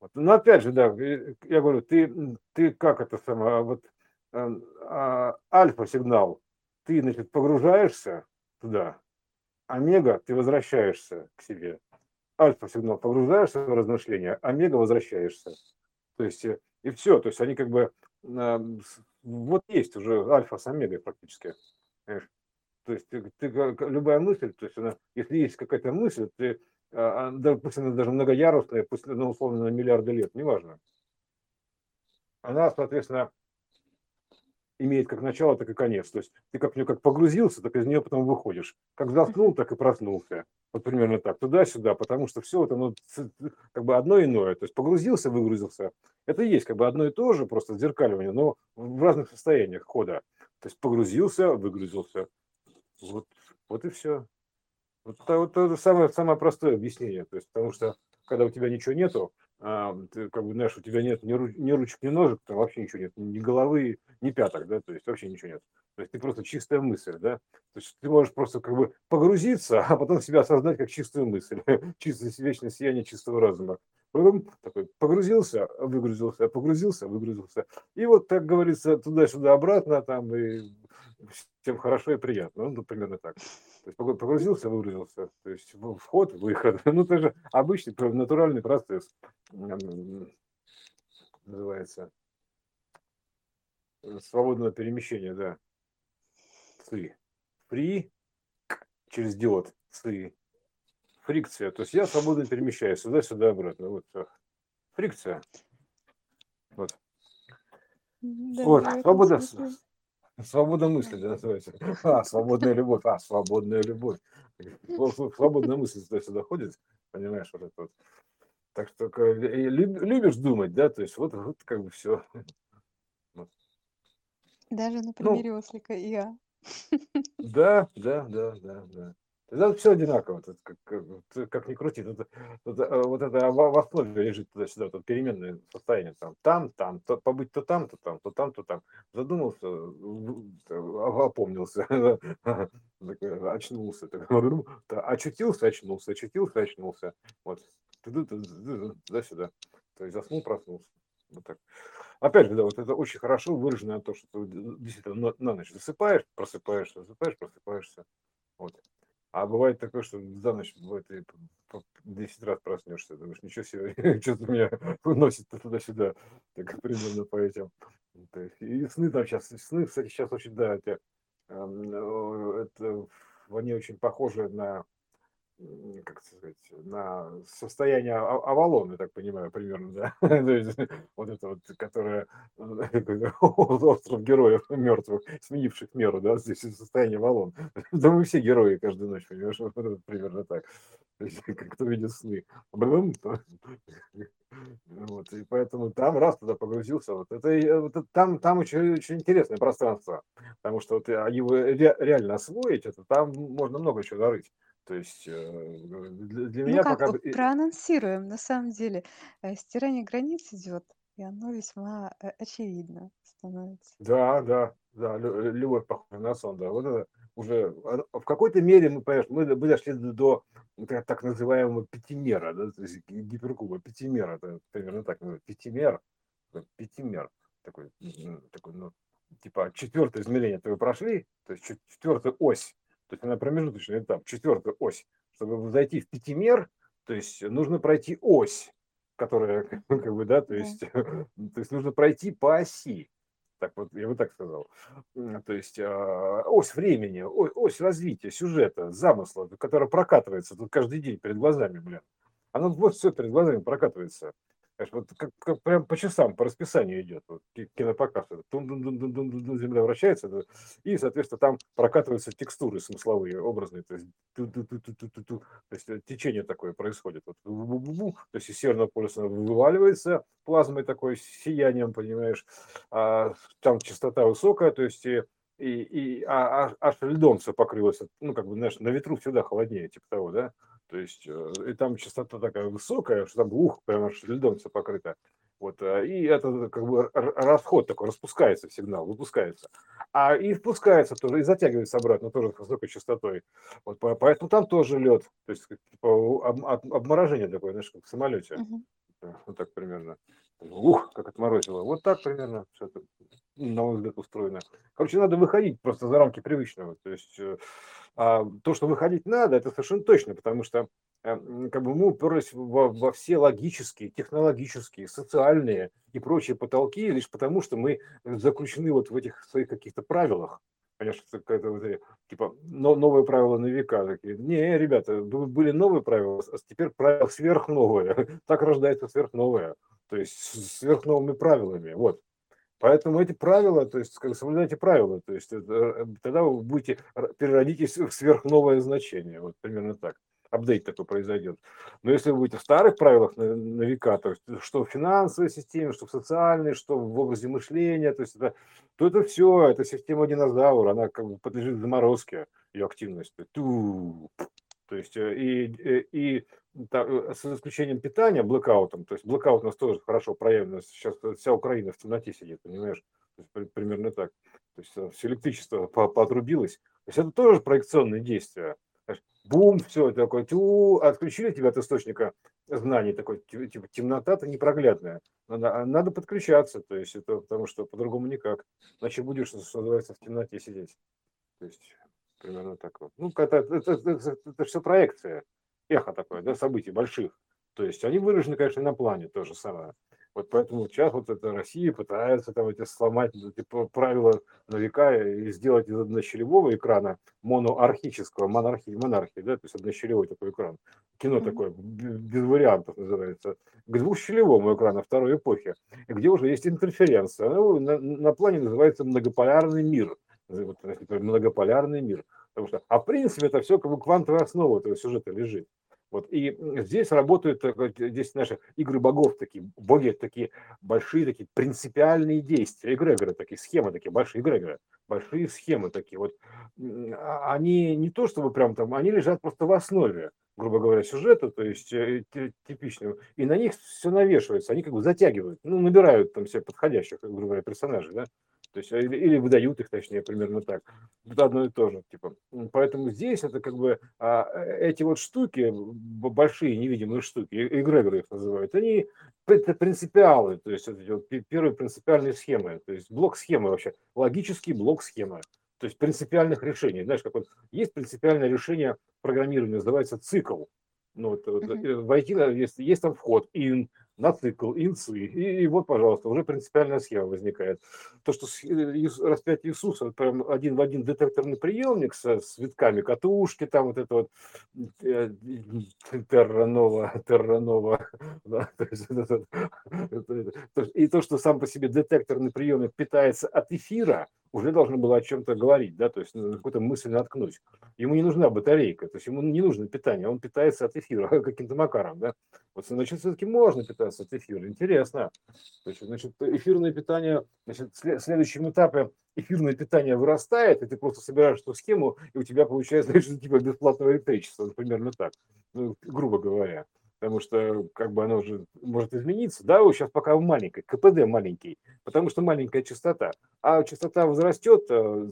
Вот. Но опять же, да, я говорю, ты, ты как это самое, вот а, а, альфа-сигнал, ты, значит, погружаешься туда, омега, ты возвращаешься к себе. Альфа-сигнал погружаешься в размышления, омега возвращаешься. То есть, э, и все, то есть они как бы, а, вот есть уже альфа с омегой практически. Понимаешь? То есть ты, ты, любая мысль, то есть она, если есть какая-то мысль, ты, а, а, пусть она даже многоярусная, пусть, ну, условно, на миллиарды лет, неважно. Она, соответственно, имеет как начало, так и конец. То есть ты как в нее как погрузился, так из нее потом выходишь. Как заснул, так и проснулся. Вот примерно так, туда-сюда, потому что все это ну, как бы одно иное. То есть погрузился, выгрузился. Это есть как бы одно и то же, просто зеркаливание, но в разных состояниях хода. То есть погрузился, выгрузился. Вот, вот и все. Вот это, вот это самое, самое простое объяснение. То есть, потому что когда у тебя ничего нету, а, ты как бы знаешь, у тебя нет ни, руч, ни ручек, ни ножек, там вообще ничего нет, ни головы, ни пяток, да, то есть вообще ничего нет. То есть ты просто чистая мысль, да. То есть ты можешь просто как бы погрузиться, а потом себя осознать как чистую мысль, чистое вечное сияние чистого разума. Потом такой погрузился, выгрузился, погрузился, выгрузился. И вот, так говорится, туда-сюда обратно, там, и всем хорошо и приятно. Ну, примерно так. То есть погрузился, выгрузился. То есть вход, выход. Ну, это же обычный натуральный процесс. Называется свободного перемещения, да. Цы. Фри через диод. Цы. Фрикция. То есть я свободно перемещаюсь сюда-сюда обратно. Вот. Фрикция. Вот. Да, вот. Свобода. Свобода мысли, да, называется. А, свободная любовь. А, свободная любовь. Свободная мысль сюда-сюда ходит, понимаешь, вот это вот. Так что любишь думать, да, то есть вот, вот как бы все. Даже на ну примере ослика и я. Да, да, да, да, да. Тогда все одинаково, тут как, как, как ни крути, тут, тут, э, вот это в, основе лежит туда-сюда, тут переменное состояние, там, там, там, то, побыть то там, то там, то там, то там. Задумался, опомнился, очнулся, очутился, очнулся, очутился, очнулся. Вот, туда-сюда. То есть заснул, проснулся. Вот так. Опять же, да, вот это очень хорошо выражено то, что ты действительно на, на ночь засыпаешь, просыпаешься, засыпаешь, просыпаешься. Вот. А бывает такое, что за ночь бывает и 10 раз проснешься, думаешь, ничего себе, что-то меня выносит туда-сюда, так примерно по этим. И сны там сейчас, сны, кстати, сейчас очень, да, это, это они очень похожи на как сказать, на состояние Авалона, я так понимаю, примерно, да. То есть, вот это вот, которое остров героев мертвых, сменивших меру, да, здесь состояние Авалон. Да мы все герои каждую ночь, понимаешь, вот это примерно так. То есть, кто видит сны. Вот, и поэтому там раз туда погрузился. Вот это, вот это там, там очень, очень интересное пространство, потому что вот а, его реально освоить, это там можно много чего нарыть. То есть э, для, для Ну меня как, пока... э, проанонсируем, на самом деле, э, стирание границ идет, и оно весьма э, очевидно становится. Да, да, да, любовь похожа на сон, да. Вот это уже в какой-то мере мы, понимаешь, мы, мы дошли до так, так называемого пятимера, да, то есть гиперкуба, пятимера, это примерно так, пятимер, пятимер, такой, такой, ну, типа четвертое измерение то вы прошли, то есть четвертая ось то есть она промежуточный этап, четвертая ось. Чтобы зайти в пятимер, то есть нужно пройти ось, которая, как бы, да, то есть, то есть нужно пройти по оси. Так вот, я бы так сказал. То есть а, ось времени, ось развития сюжета, замысла, которая прокатывается тут каждый день перед глазами, блин. Она вот все перед глазами прокатывается. Вот как, как прям по часам, по расписанию идет вот, кинопоказ. Тун -дун -дун -дун -дун -дун, земля вращается, и, соответственно, там прокатываются текстуры смысловые, образные. То есть, ту -ту -ту -ту -ту то есть э, течение такое происходит. Вот, то есть из северного полюса вываливается плазмой такой, сиянием, понимаешь. А, там частота высокая, то есть и, и, а, а, аж льдом все покрылось. Ну, как бы, знаешь, на ветру всегда холоднее, типа того, да. То есть, э, и там частота такая высокая, что там ух, прямо аж льдом все покрыто. Вот, э, и это как бы расход такой, распускается сигнал, выпускается. А и впускается тоже, и затягивается обратно тоже с высокой частотой. Вот, поэтому там тоже лед, то есть типа, обморожение такое, знаешь, как в самолете. Угу. Вот так примерно. Ух, как отморозило. Вот так примерно все это, на мой взгляд, устроено. Короче, надо выходить просто за рамки привычного. То есть э, то, что выходить надо, это совершенно точно, потому что э, как бы мы уперлись во, во все логические, технологические, социальные и прочие потолки лишь потому, что мы заключены вот в этих своих каких-то правилах. Конечно, какая-то вот, типа но, новые правила на века такие. Не, ребята, были новые правила, а теперь правила сверхновые. Так рождается сверхновое. То есть сверхновыми правилами. Вот. Поэтому эти правила, то есть как соблюдайте правила, то есть это, э, тогда вы будете переродитесь в сверхновое значение, вот примерно так. Апдейт такой произойдет. Но если вы будете в старых правилах на, на века, то есть что в финансовой системе, что в социальной, что в образе мышления, то есть это, то это все, это система динозавра, она как бы подлежит заморозке, ее активность. Ту, то есть э, и, э, и, и с исключением питания, блэкаутом, то есть блэкаут у нас тоже хорошо проявлен, сейчас вся Украина в темноте сидит, понимаешь, примерно так, то есть э, все электричество подрубилось, то есть это тоже проекционные действия, бум, все такое, тю, отключили тебя от источника знаний, такой, типа, темнота-то непроглядная, надо, а надо подключаться, то есть это потому что по-другому никак, иначе будешь, что называется, в темноте сидеть, то есть примерно так вот. Ну, это, это, это, это, это все проекция, эхо такое, да, событий больших. То есть они выражены, конечно, на плане то же самое. Вот поэтому сейчас вот эта Россия пытается там эти сломать эти правила на века и сделать из однощелевого экрана моноархического, монархии, монархии, да, то есть однощелевой такой экран. Кино mm-hmm. такое, без вариантов называется, к двухщелевому экрану второй эпохи, где уже есть интерференция. Она на, на плане называется многополярный мир. Многополярный мир. Потому что, а в принципе это все как бы квантовая основа этого сюжета лежит. Вот, и здесь работают, здесь наши игры богов такие, боги такие большие, такие принципиальные действия, эгрегоры такие, схемы такие, большие эгрегоры, большие схемы такие. Вот, а, они не то чтобы прям там, они лежат просто в основе, грубо говоря, сюжета, то есть э, типичного, и на них все навешивается, они как бы затягивают, ну, набирают там все подходящих, грубо говоря, персонажей, да, то есть, или, или выдают их, точнее, примерно так. Это одно и то же, типа. Поэтому здесь это как бы а, э, эти вот штуки, большие невидимые штуки, эгрегоры их называют, они это принципиалы, то есть это вот первые принципиальные схемы, то есть блок схемы вообще, логический блок схемы, то есть принципиальных решений. Знаешь, как вот есть принципиальное решение программирования, называется цикл. Ну, вот, uh-huh. войти, есть, есть там вход, in, на цикл, инцы. И, и вот, пожалуйста, уже принципиальная схема возникает. То, что э, распятие Иисуса, прям один в один детекторный приемник со цветками катушки, там вот это вот э, терранова, терранова. Да, и то, что сам по себе детекторный приемник питается от эфира, уже должно было о чем-то говорить, да, то есть ну, какую-то мысль наткнуть. Ему не нужна батарейка, то есть ему не нужно питание, он питается от эфира каким-то макаром, да. Вот, значит, все-таки можно питаться от эфира, интересно. То есть, значит, эфирное питание, значит, в следующем этапе эфирное питание вырастает, и ты просто собираешь эту схему, и у тебя получается, значит, типа бесплатного электричества, примерно так, ну, грубо говоря потому что как бы оно уже может измениться. Да, сейчас пока маленькая, КПД маленький, потому что маленькая частота, а частота возрастет э,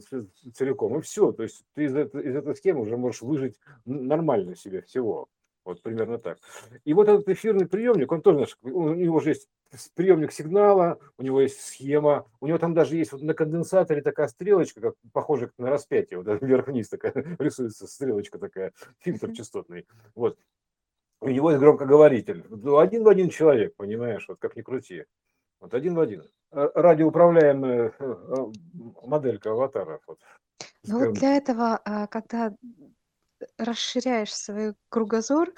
целиком, и все. То есть ты из, из этой схемы уже можешь выжить нормально себе всего. Вот примерно так. И вот этот эфирный приемник, он тоже, у него уже есть приемник сигнала, у него есть схема, у него там даже есть вот на конденсаторе такая стрелочка, как похожая на распятие, вот вверх-вниз такая рисуется стрелочка такая, фильтр частотный. Вот у него есть громкоговоритель. Ну, один в один человек, понимаешь, вот как ни крути. Вот один в один. Э, радиоуправляемая э, э, моделька аватара. Вот. Ну вот для этого, а, когда расширяешь свой кругозор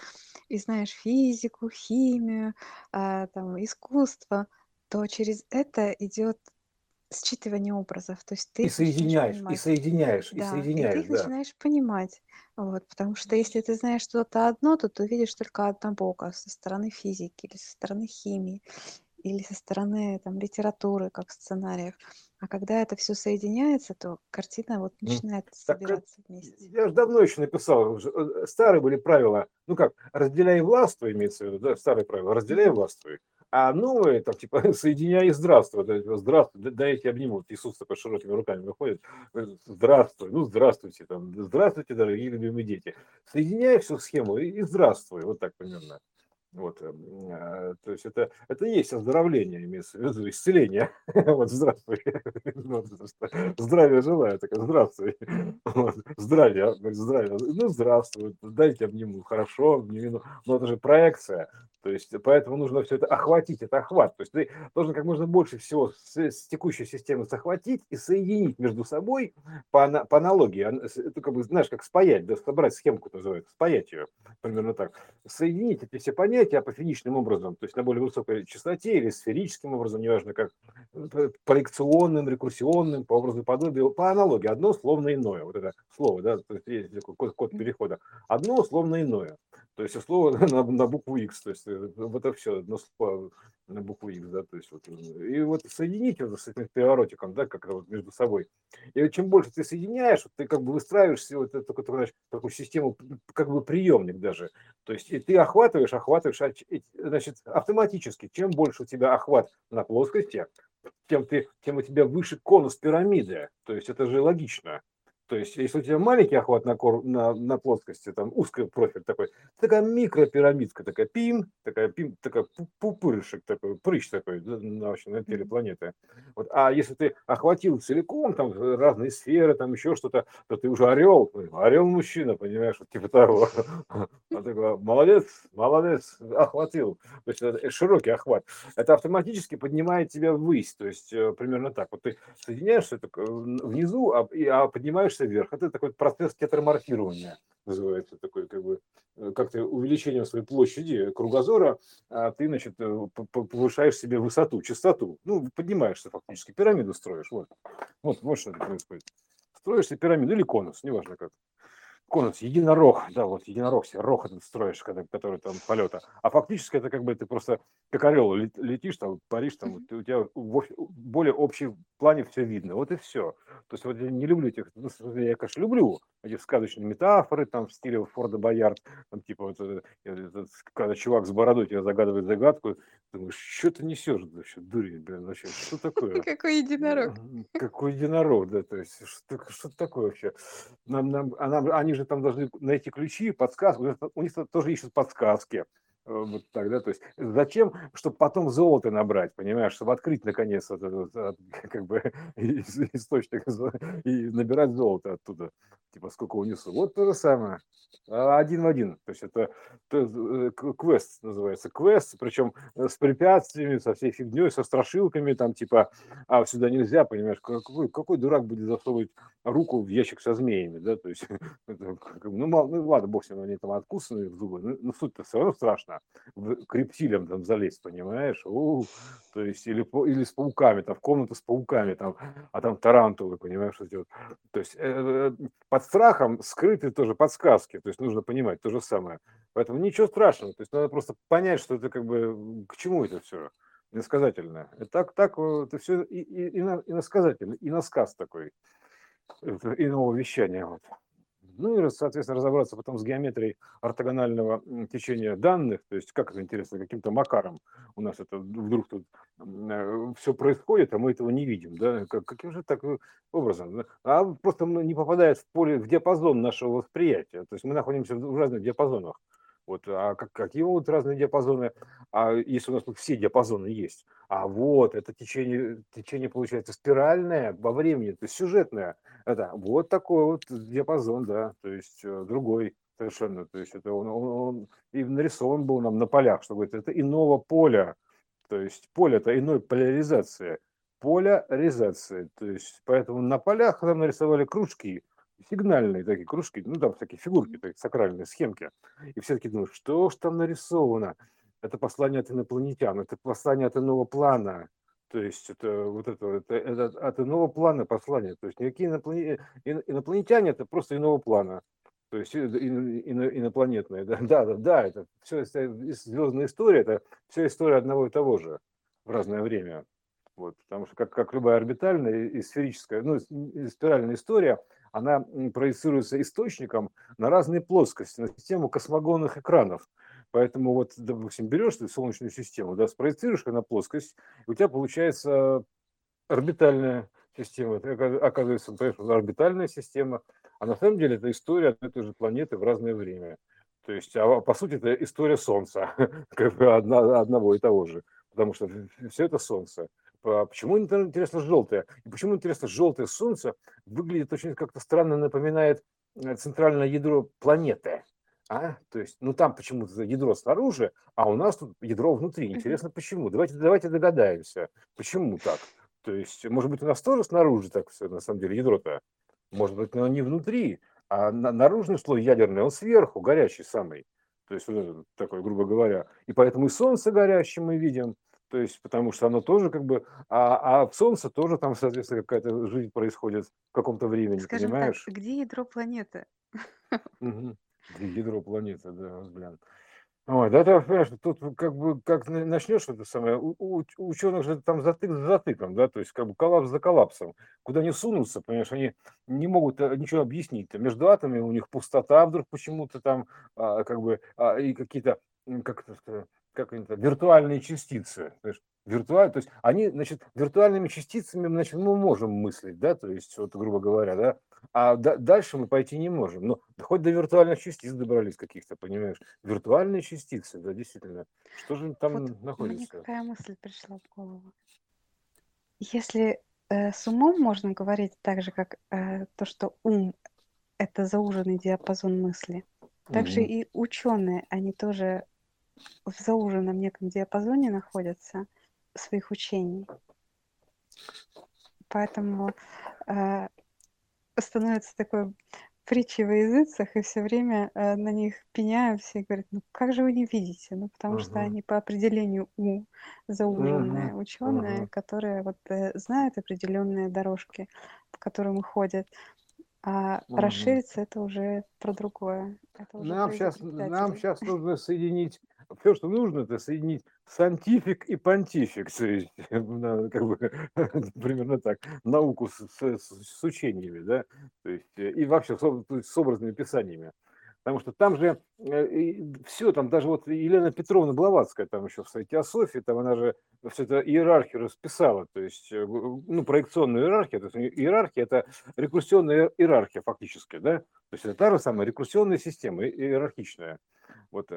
и знаешь физику, химию, а, там, искусство, то через это идет считывание образов. То есть ты и соединяешь, и соединяешь, да, и соединяешь. И ты их да. начинаешь понимать. Вот, потому что если ты знаешь что-то одно, то ты видишь только однобоко со стороны физики или со стороны химии или со стороны там, литературы, как сценариев. А когда это все соединяется, то картина вот начинает так, собираться вместе. Я же давно еще написал, э, старые были правила, ну как, разделяй властвуй, имеется в виду, да, старые правила, разделяй властвуй. А новые, там, типа, соединяй и здравствуй. Здравствуй, дайте обнимут. Иисус такой широкими руками выходит. Здравствуй, ну, здравствуйте, там, здравствуйте, дорогие любимые дети. Соединяй всю схему и, и здравствуй, вот так примерно. Вот, эм, а, то есть это, это и есть оздоровление, имеется в виду, исцеление. Вот, здравствуй. Здравия желаю, такая, здравствуй. Вот, здравия, здравия. Ну, здравствуй, дайте обниму, хорошо, обниму. Но это же проекция. То есть, поэтому нужно все это охватить, это охват. То есть ты должен как можно больше всего с, с текущей системы захватить и соединить между собой по, по аналогии. Это как бы, знаешь, как спаять, да, собрать схемку называется, спаять ее, примерно так. Соединить эти все понятия апофеничным образом, то есть на более высокой частоте или сферическим образом, неважно как, проекционным, рекурсионным, по образу подобию, по аналогии. Одно словно иное. Вот это слово, да, то есть есть такой код, код перехода. Одно словно иное. То есть слово на, на букву X, то есть э, вот это все, одно слово на букву X, да, то есть вот, и вот соединить это с этим переворотиком, да, как вот между собой. И чем больше ты соединяешь, вот ты как бы выстраиваешь вот эту такую, такую систему, как бы приемник даже. То есть и ты охватываешь, охватываешь, а значит, автоматически, чем больше у тебя охват на плоскости, тем, ты, тем у тебя выше конус пирамиды. То есть это же логично. То есть, если у тебя маленький охват на, кор, на, на плоскости, там узкий профиль такой, такая микропирамидка, такая пим, такая пим, такая пупырышек такой, прыщ такой на, вообще, на теле планеты. Вот. А если ты охватил целиком, там разные сферы, там еще что-то, то ты уже орел, орел мужчина, понимаешь, вот типа того. Он такой, молодец, молодец, охватил. То есть это широкий охват. Это автоматически поднимает тебя ввысь, то есть э, примерно так. Вот ты соединяешься внизу, а, а поднимаешься движешься вверх. Это такой процесс тетраморфирования называется, такой как бы э, как-то увеличением своей площади кругозора, а ты, значит, э, повышаешь себе высоту, частоту. Ну, поднимаешься фактически, пирамиду строишь. Вот, вот, вот что это происходит. Строишься пирамиду или конус, неважно как конус, единорог, да, вот единорог себе, рог этот строишь, когда, который там полета. А фактически это как бы ты просто как орел летишь, там, паришь, там, у тебя в более общем плане все видно. Вот и все. То есть вот я не люблю этих, ну, я, конечно, люблю эти сказочные метафоры, там, в стиле Форда Боярд, там, типа, вот, этот, когда чувак с бородой тебе загадывает загадку, думаешь, что ты несешь, вообще, дурень, блин, вообще, что такое? Какой единорог. Какой единорог, да, то есть, что, что такое вообще? Нам, нам, а нам, они же там должны найти ключи, подсказки, у них тоже ищут подсказки. Э, вот так, то есть зачем, чтобы потом золото набрать, понимаешь, чтобы открыть наконец вот этот как бы источник и набирать золото оттуда, типа сколько унесу. Вот то же самое, а, один в один, то есть это то, э, квест называется, квест, причем э, с препятствиями, со всей фигней, со страшилками, там типа, а сюда нельзя, понимаешь, какой, какой дурак будет засовывать руку в ящик со змеями, да, то есть, ну, ну ладно, бог с ним, они там откусаны в зубы, но, но суть-то все равно страшно страшно к рептилиям там залезть, понимаешь? У, то есть, или, или с пауками, там, в комнату с пауками, там, а там тарантулы, понимаешь, что делать. То есть, э, под страхом скрыты тоже подсказки, то есть, нужно понимать то же самое. Поэтому ничего страшного, то есть, надо просто понять, что это как бы, к чему это все иносказательное. И так, так, это все и, и, иносказательно, и насказ такой, иного вещания. Вот. Ну и, соответственно, разобраться потом с геометрией ортогонального течения данных, то есть как это интересно, каким-то макаром у нас это вдруг тут э, все происходит, а мы этого не видим, да, как, каким же так образом, да? а просто не попадает в поле, в диапазон нашего восприятия, то есть мы находимся в разных диапазонах, вот, а как, какие вот разные диапазоны, а если у нас тут все диапазоны есть, а вот это течение, течение получается спиральное во времени, то есть сюжетное, это вот такой вот диапазон, да, то есть э, другой совершенно, то есть это он, он, он и нарисован был нам на полях, чтобы это, это иного поля, то есть поле это иной поляризация, поляризация, то есть поэтому на полях там нарисовали кружки, сигнальные такие кружки, ну там всякие фигурки, такие сакральные схемки. И все таки думают, что ж там нарисовано? Это послание от инопланетян, это послание от иного плана. То есть это вот это, это, это от иного плана послание. То есть никакие инопланетяне, инопланетяне это просто иного плана. То есть инопланетные. Да, да, да, да, это все звездная история, это вся история одного и того же в разное время. Вот, потому что как, как любая орбитальная и сферическая, ну, и спиральная история, она проецируется источником на разные плоскости, на систему космогонных экранов. Поэтому вот, допустим, берешь ты Солнечную систему, да, спроецируешь на плоскость, и у тебя получается орбитальная система. Оказывается, понимаешь, орбитальная система, а на самом деле это история одной и той же планеты в разное время. То есть, а по сути, это история Солнца, как бы одна, одного и того же, потому что все это Солнце. Почему интересно желтое? И почему интересно желтое Солнце выглядит очень как-то странно, напоминает э, центральное ядро планеты. А? То есть, ну там почему-то ядро снаружи, а у нас тут ядро внутри. Интересно, почему? Давайте, давайте догадаемся, почему так. То есть, может быть, у нас тоже снаружи так все, на самом деле, ядро-то. Может быть, оно не внутри, а на, наружный слой ядерный, он сверху, горячий самый. То есть, вот такой, грубо говоря. И поэтому и Солнце горящее мы видим, то есть, потому что оно тоже как бы, а, а в Солнце тоже там, соответственно, какая-то жизнь происходит в каком-то времени, Скажем так, понимаешь? где ядро планеты? Мгм. Ядро планеты, да, блин. Ой, да, это, понимаешь, тут как бы, как начнешь это самое, у, у ученых же там затык за затыком, да, то есть как бы коллапс за коллапсом. Куда не сунутся, понимаешь, они не могут э, ничего объяснить. Между атомами у них пустота вдруг почему-то там, а, как бы, а, и какие-то, как это, как они виртуальные частицы. Знаешь, виртуаль, то есть они, значит, виртуальными частицами, значит, мы можем мыслить, да, то есть, вот, грубо говоря, да, а да, дальше мы пойти не можем. Но хоть до виртуальных частиц добрались каких-то, понимаешь? Виртуальные частицы, да, действительно. Что же там вот находится? Мне какая мысль пришла в голову. Если э, с умом можно говорить так же, как э, то, что ум – это зауженный диапазон мысли, также угу. и ученые, они тоже в зауженном неком диапазоне находятся своих учений. Поэтому э, становится такой притчей во языцах, и все время э, на них пеняем все и говорят, ну как же вы не видите? Ну потому uh-huh. что они по определению у зауженные uh-huh. ученые, uh-huh. которые вот э, знают определенные дорожки, по которым ходят. А угу. расшириться это уже про другое. Это уже нам, сейчас, нам сейчас нужно соединить все, что нужно, это соединить сантифик и понтифик, то есть, как бы, примерно так, науку с, с, с учениями, да, то есть, э, и вообще с, с образными писаниями. Потому что там же э, все, там даже вот Елена Петровна Блаватская, там еще в своей теософии, там она же все это иерархию расписала, то есть, э, ну, проекционную иерархию, то есть иерархия – это рекурсионная иерархия фактически, да, то есть это та же самая рекурсионная система, иерархичная. Вот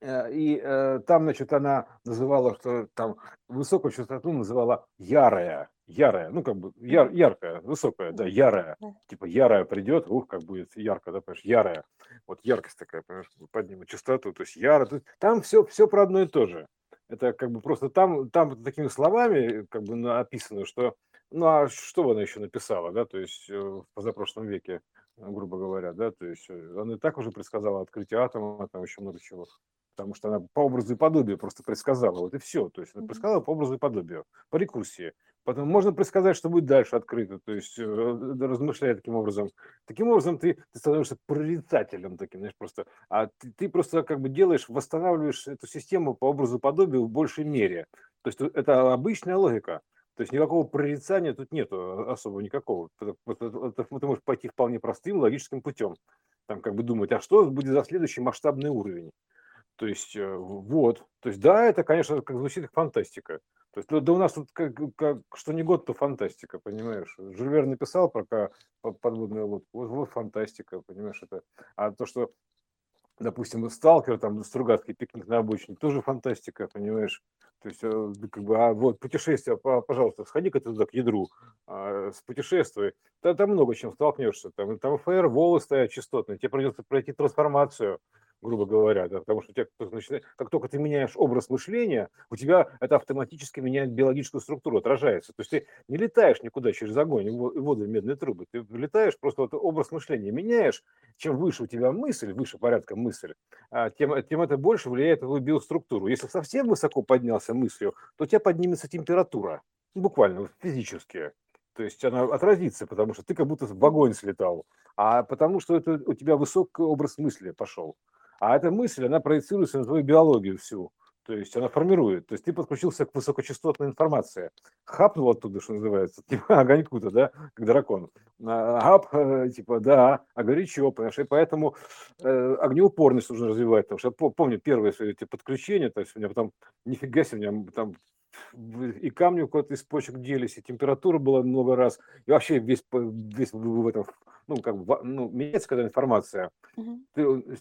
и э, там, значит, она называла, что там высокую частоту называла ярая, ярая, ну, как бы яр, яркая, высокая, да, ярая. Типа ярая придет, ух, как будет ярко, да, понимаешь, ярая. Вот яркость такая, понимаешь, поднимет частоту, то есть яро. Там все, все про одно и то же. Это как бы просто там, там такими словами как бы описано, что ну а что она еще написала, да, то есть э, в позапрошлом веке, грубо говоря, да, то есть она и так уже предсказала открытие атома, там еще много чего потому что она по образу и подобию просто предсказала, вот и все. То есть она предсказала по образу и подобию, по рекурсии. Потом можно предсказать, что будет дальше открыто, то есть э, размышляя таким образом. Таким образом ты, ты становишься прорицателем таким, знаешь, просто. А ты, ты просто как бы делаешь, восстанавливаешь эту систему по образу и подобию в большей мере. То есть это обычная логика. То есть никакого прорицания тут нету особо никакого. Ты можешь пойти вполне простым логическим путем. Там как бы думать, а что будет за следующий масштабный уровень? То есть, э, вот. То есть, да, это, конечно, как звучит как фантастика. То есть, да у нас тут как, как что не год, то фантастика, понимаешь? Жюльвер написал про подводную лодку, вот, вот фантастика, понимаешь? Это, а то, что, допустим, сталкер, там, Стругацкий пикник на обочине, тоже фантастика, понимаешь? То есть, э, как бы, а вот путешествие, пожалуйста, сходи-ка туда к ядру, а, путешествуй. Там, там много чем столкнешься. Там, там ФР, стоят частотные, тебе придется пройти трансформацию грубо говоря, да, потому что у тебя, начинает, как только ты меняешь образ мышления, у тебя это автоматически меняет биологическую структуру, отражается. То есть ты не летаешь никуда через огонь и воду в медные трубы, ты летаешь, просто вот образ мышления меняешь, чем выше у тебя мысль, выше порядка мысль, а, тем, тем это больше влияет на твою биоструктуру. Если совсем высоко поднялся мыслью, то у тебя поднимется температура, буквально физически. То есть она отразится, потому что ты как будто в огонь слетал, а потому что это у тебя высокий образ мысли пошел. А эта мысль, она проецируется на твою биологию всю. То есть она формирует. То есть ты подключился к высокочастотной информации. Хапнул оттуда, что называется, типа огоньку-то, да, как дракон. А, хап, э, типа, да, а горячо, понимаешь? И поэтому э, огнеупорность нужно развивать. Потому что я помню первые свои эти подключения, то есть у меня потом, нифига себе, у меня там и камни куда-то из почек делись, и температура была много раз, и вообще весь, весь в этом, ну, как бы, ну, меняется, когда информация, угу.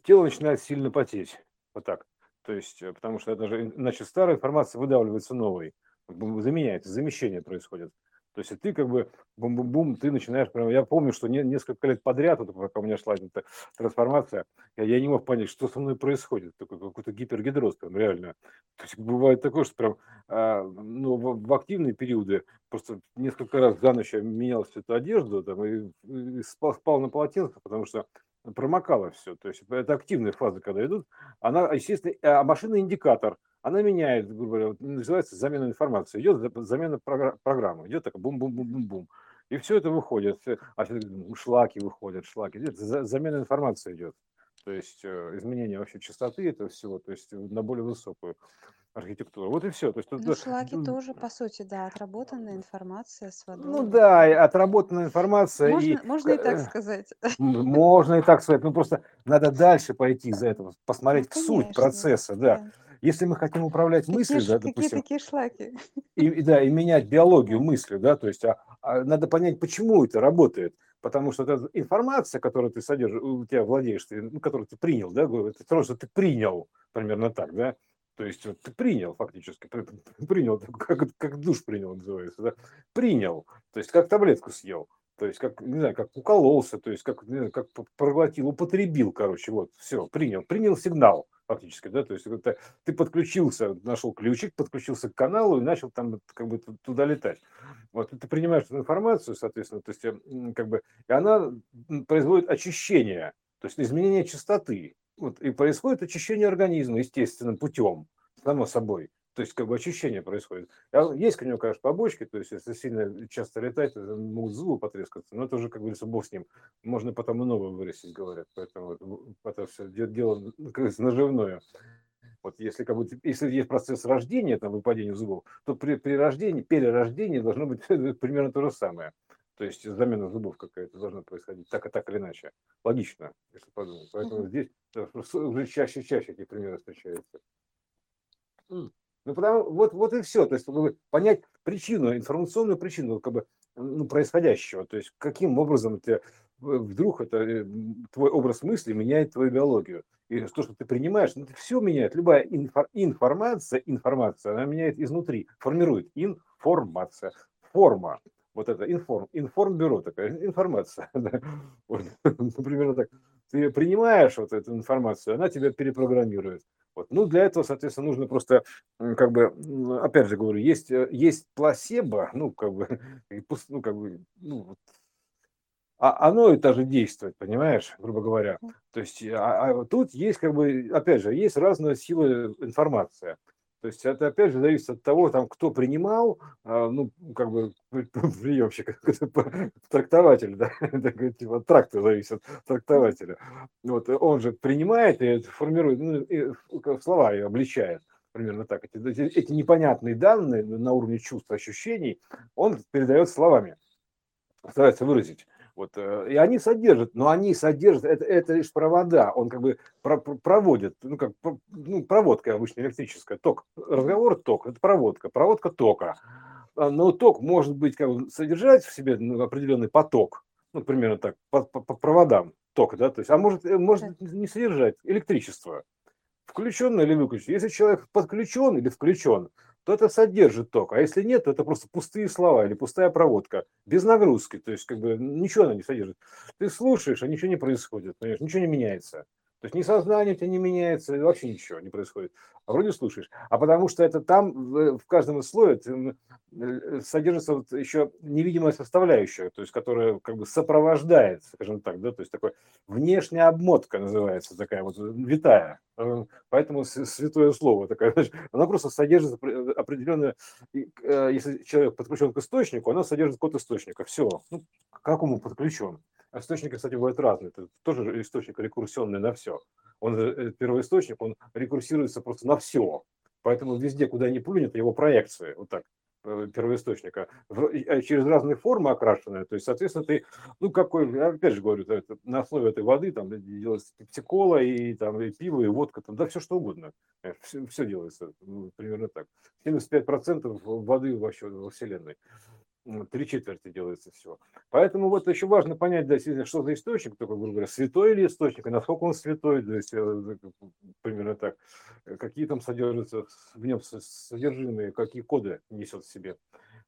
тело начинает сильно потеть, вот так. То есть, э, потому что это же, иначе старая информация выдавливается новой, заменяется, замещение происходит. То есть, ты как бы бум-бум-бум, ты начинаешь прям... Я помню, что не, несколько лет подряд, вот, пока у меня шла эта трансформация, я, я не мог понять, что со мной происходит. Такой какой-то гипергидроз прям реально. То есть, бывает такое, что прям а, ну, в, в активные периоды просто несколько раз за ночь я менял всю эту одежду там, и, и спал, спал на полотенце, потому что промокало все. То есть это активные фазы, когда идут. Она, естественно, а машина индикатор, она меняет, грубо говоря, называется замена информации. Идет замена программы, идет такая бум-бум-бум-бум-бум. И все это выходит, а шлаки выходят, шлаки. Замена информации идет. То есть э, изменение вообще частоты этого всего, то есть на более высокую архитектуру. Вот и все. То есть, ну, шлаки тоже, по сути, да, отработанная информация с водой. Ну да, отработанная информация. Можно и, можно и так сказать. Можно и так сказать. Ну просто надо дальше пойти за этого, посмотреть ну, суть процесса, да. да. Если мы хотим управлять какие мыслью, да, допустим, какие такие шлаки? И, и, да, и менять биологию мысли, да, то есть а, а, надо понять, почему это работает. Потому что эта информация, которую ты содержишь, у тебя владеешь, ну, которую ты принял, да, это то, что ты принял, примерно так, да, то есть вот, ты принял фактически, принял, как, как душ принял, называется, да? принял, то есть как таблетку съел, то есть как, не знаю, как укололся, то есть как, не знаю, как проглотил, употребил, короче, вот, все, принял, принял сигнал фактически, да, то есть это, ты подключился, нашел ключик, подключился к каналу и начал там как бы туда летать. Вот ты принимаешь эту информацию, соответственно, то есть как бы, и она производит очищение, то есть изменение частоты, вот, и происходит очищение организма естественным путем, само собой. То есть как бы очищение происходит. А есть у него, конечно, побочки, то есть если сильно часто летать, могут зубы потрескаться, но это уже, как говорится, бог с ним. Можно потом и новое вырастить, говорят. Поэтому это все дело, как говорится, наживное. Вот если, как бы, если есть процесс рождения, там, выпадения зубов, то при, при рождении, перерождении должно быть примерно то же самое. То есть замена зубов какая-то должна происходить, так и так или иначе. Логично, если подумать. Поэтому uh-huh. здесь уже чаще и чаще эти примеры встречаются. Ну, потому, вот, вот и все. То есть, как бы, понять причину, информационную причину как бы, ну, происходящего. То есть, каким образом ты, вдруг это э, твой образ мысли меняет твою биологию. И то, что ты принимаешь, ну, это все меняет. Любая инфор, информация, информация, она меняет изнутри, формирует информация, форма вот это информ, информбюро, такая информация. Да? Вот, примерно так. Ты принимаешь вот эту информацию, она тебя перепрограммирует. Вот. Ну, для этого, соответственно, нужно просто, как бы, опять же говорю, есть, э, есть плацебо, ну, как бы, ну, как бы, ну, а оно и же действует, понимаешь, грубо говоря. То есть, а, а тут есть, как бы, опять же, есть разная сила информации. То есть это опять же зависит от того, там, кто принимал, а, ну, как бы приемщик, трактователь, да, типа трактор зависит от трактователя. Вот, он же принимает и формирует, ну, и слова и обличает примерно так. Эти, эти непонятные данные на уровне чувств, ощущений, он передает словами, старается выразить. Вот, э, и они содержат, но они содержат, это, это лишь провода, он как бы про, проводит, ну как ну, проводка обычно электрическая, ток, разговор ток, это проводка, проводка тока. А, но ток может быть как бы содержать в себе ну, определенный поток, ну примерно так, по, по, по проводам ток, да, то есть, а может, э, может не содержать электричество, включенное или выключенное. Если человек подключен или включен, то это содержит ток. А если нет, то это просто пустые слова или пустая проводка, без нагрузки. То есть, как бы ничего она не содержит. Ты слушаешь, а ничего не происходит, понимаешь? ничего не меняется. То есть ни сознание у тебя не меняется, вообще ничего не происходит. А вроде слушаешь. А потому что это там в, каждом слое э, содержится вот еще невидимая составляющая, то есть которая как бы сопровождает, скажем так, да, то есть такой внешняя обмотка называется, такая вот витая. Э, поэтому святое слово такое, она просто содержит определенное, э, если человек подключен к источнику, она содержит код источника. Все. Ну, к какому подключен? Источники, кстати, бывают разные. Это тоже источник рекурсионный на все. Он э, первоисточник, он рекурсируется просто на все. Поэтому везде, куда ни плюнет, его проекция, вот так, э, первоисточника, а через разные формы окрашенные. То есть, соответственно, ты, ну, какой, опять же говорю, это, на основе этой воды там делается пептикола и там и пиво, и водка, там, да, все что угодно. Все, все делается ну, примерно так. 75% воды вообще во Вселенной три четверти делается все. Поэтому вот еще важно понять, да, что за источник, только, грубо говоря, святой или источник, и насколько он святой, то есть э, примерно так, э, какие там содержатся в нем содержимые, какие коды несет в себе.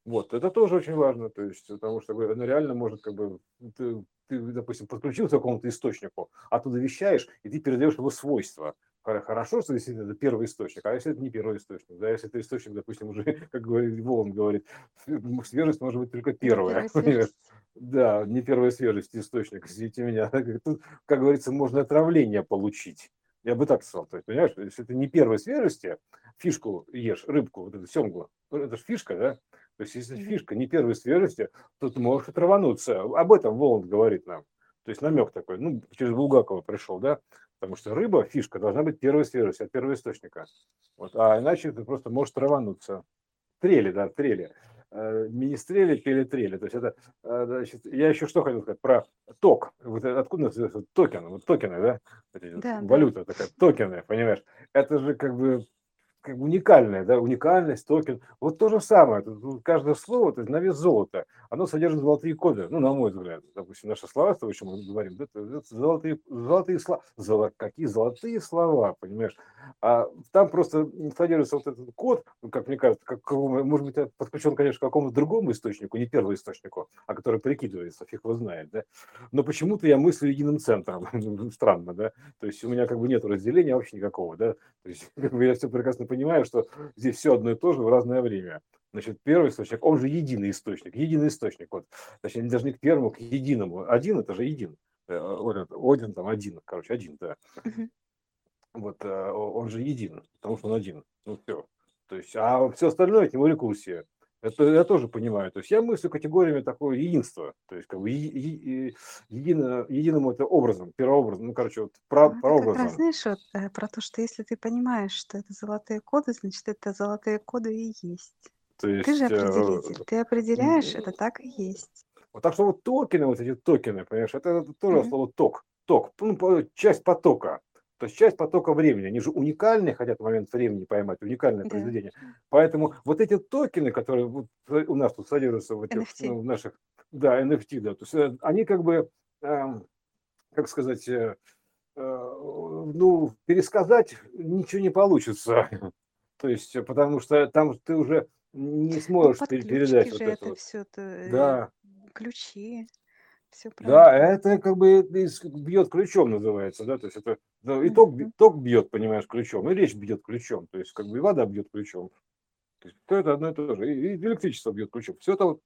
Вот, это тоже очень важно, то есть, потому что ну, реально может как бы, ты, ты, допустим, подключился к какому-то источнику, оттуда вещаешь, и ты передаешь его свойства хорошо, что действительно это первый источник, а если это не первый источник, да, если это источник, допустим, уже, как говорит Волан говорит, свежесть может быть только первая. Да, не первая свежесть источник, извините меня. Тут, как говорится, можно отравление получить. Я бы так сказал. То есть, понимаешь, если это не первой свежести, фишку ешь, рыбку, вот эту семгу, это же фишка, да? То есть, если фишка не первой свежести, то ты можешь отравануться. Об этом Воланд говорит нам. То есть намек такой, ну, через Булгакова пришел, да, Потому что рыба, фишка, должна быть первой свежести, от первого источника. Вот, а иначе ты просто можешь травануться. Трели, да, трели. Э, министрели, пели трели. То есть это, э, значит, я еще что хотел сказать про ток. Вот откуда называется токен? Вот токены, да? да валюта да. такая, токены, понимаешь? Это же как бы как бы уникальная, да, уникальность, токен. Вот то же самое. Каждое слово, то есть на вес золота, оно содержит золотые коды. Ну, на мой взгляд, допустим, наши слова, то, о чем мы говорим, да, это золотые, золотые слова. Золо, какие золотые слова, понимаешь? А там просто содержится вот этот код, ну, как мне кажется, как, может быть, подключен, конечно, к какому-то другому источнику, не первому источнику, а который прикидывается, фиг его знает, да. Но почему-то я мыслю единым центром. Странно, да. То есть у меня как бы нет разделения вообще никакого, да. То есть как бы я все прекрасно понимаю, что здесь все одно и то же в разное время. Значит, первый источник, он же единый источник, единый источник. Вот. Значит, они должны к первому, к единому. Один – это же един. Э, один там один, короче, один, да. Вот э, он же един, потому что он один. Ну все. То есть, а все остальное от него рекурсия. Это я тоже понимаю. То есть я мыслю категориями такого единства. То есть как бы е- едино, единым это образом, первообразом. Ну, короче, вот про, ну, как раз знаешь вот, э, про то, что если ты понимаешь, что это золотые коды, значит, это золотые коды и есть. То есть, ты же э, определитель. Ты определяешь, это так и есть. Вот так что вот токены, вот эти токены, понимаешь, это, это тоже mm-hmm. слово ток. Ток, ну, часть потока. То есть часть потока времени, они же уникальные, хотят в момент времени поймать, уникальное да. произведение. Поэтому вот эти токены, которые вот у нас тут содержатся в, этих, ну, в наших, да, NFT, да, то есть э, они как бы, э, как сказать, э, э, ну, пересказать ничего не получится. То есть, потому что там ты уже не ну, сможешь ну, передать вот это. это вот. все да. ключи. Все Да, это как бы бьет ключом называется, да, то есть это и ток, ток бьет, понимаешь, ключом, и речь бьет ключом, то есть как бы и вода бьет ключом. То есть то это одно и то же, и, и электричество бьет ключом. Все это вот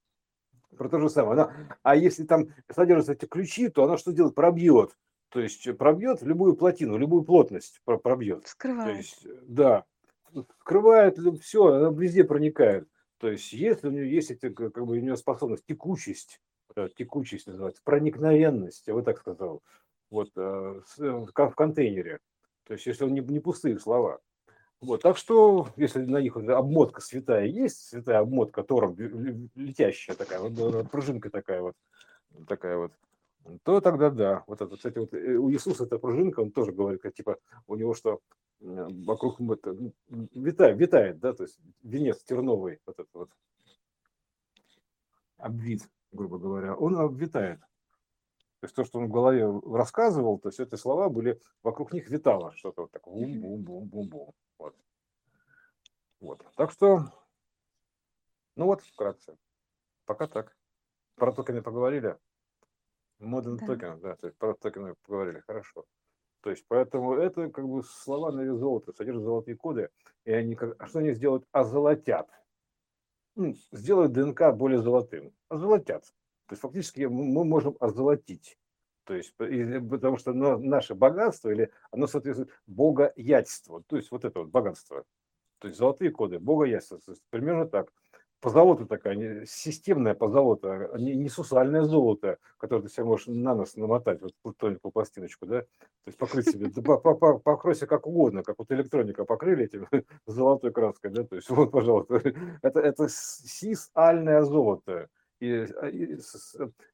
про то же самое. Она, а если там содержатся эти ключи, то она что делает? Пробьет. То есть пробьет любую плотину, любую плотность пробьет. Скрывает. То есть, да, скрывает все, она везде проникает. То есть если у нее есть эти, как бы у нее способность, текучесть, Э, текучесть называется, проникновенность, я бы так сказал, вот, э, э, в контейнере. То есть, если он не, не пустые слова. Вот, так что, если на них обмотка святая есть, святая обмотка тором, летящая такая, вот пружинка такая вот, такая вот, то тогда да. Вот это, кстати, вот у Иисуса эта пружинка, он тоже говорит, как, типа, у него что, вокруг это, витает, витает, да, то есть венец терновый, вот этот вот обвит грубо говоря, он обвитает. То есть то, что он в голове рассказывал, то есть эти слова были, вокруг них витало что-то вот такое, бум-бум-бум-бум-бум. Вот. вот. Так что, ну вот вкратце. Пока так. Про токены поговорили. Modern да. токен, да, то есть про токены поговорили, хорошо. То есть поэтому это как бы слова на вес золота, содержат золотые коды, и они как, а что они сделают? Озолотят ну, сделают ДНК более золотым. Озолотят. То есть фактически мы можем озолотить. То есть, потому что наше богатство, или оно соответствует богоятельству. То есть вот это вот богатство. То есть золотые коды, богоятельство. Примерно так. позолота такая, системная позолота, а не, не сусальное золото, которое ты себе можешь на нос намотать, вот плутониковую пластиночку, да, то есть покрыть себе, покройся как угодно, как вот электроника покрыли этим золотой краской, да, то есть вот, пожалуйста, это, это сисальное золото,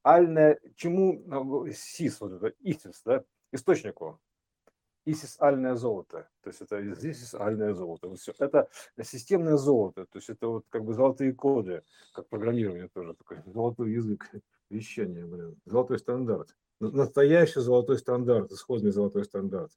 альное, чему сис, вот это, истис, да, источнику, исисальное золото. То есть это здесь альное золото. Вот все. Это системное золото. То есть это вот как бы золотые коды, как программирование тоже такой золотой язык вещания, блин. Золотой стандарт. Настоящий золотой стандарт, исходный золотой стандарт.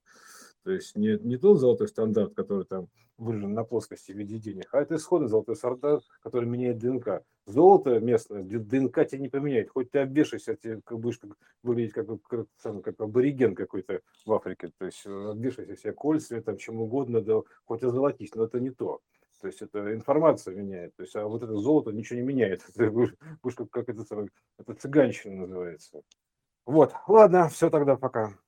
То есть не, не тот золотой стандарт, который там выражен на плоскости в виде денег, а это исходный золотой стандарт, который меняет ДНК. Золото местное, ДНК тебе не поменяет. Хоть ты обвешайся, ты будешь как, выглядеть как, как, сам, как абориген какой-то в Африке. То есть э, обвешайся себе кольца, там, чем угодно, да, хоть озолотись, но это не то. То есть это информация меняет. То есть, а вот это золото ничего не меняет. Будешь как, как это, это цыганщина называется. Вот, ладно, все тогда, пока.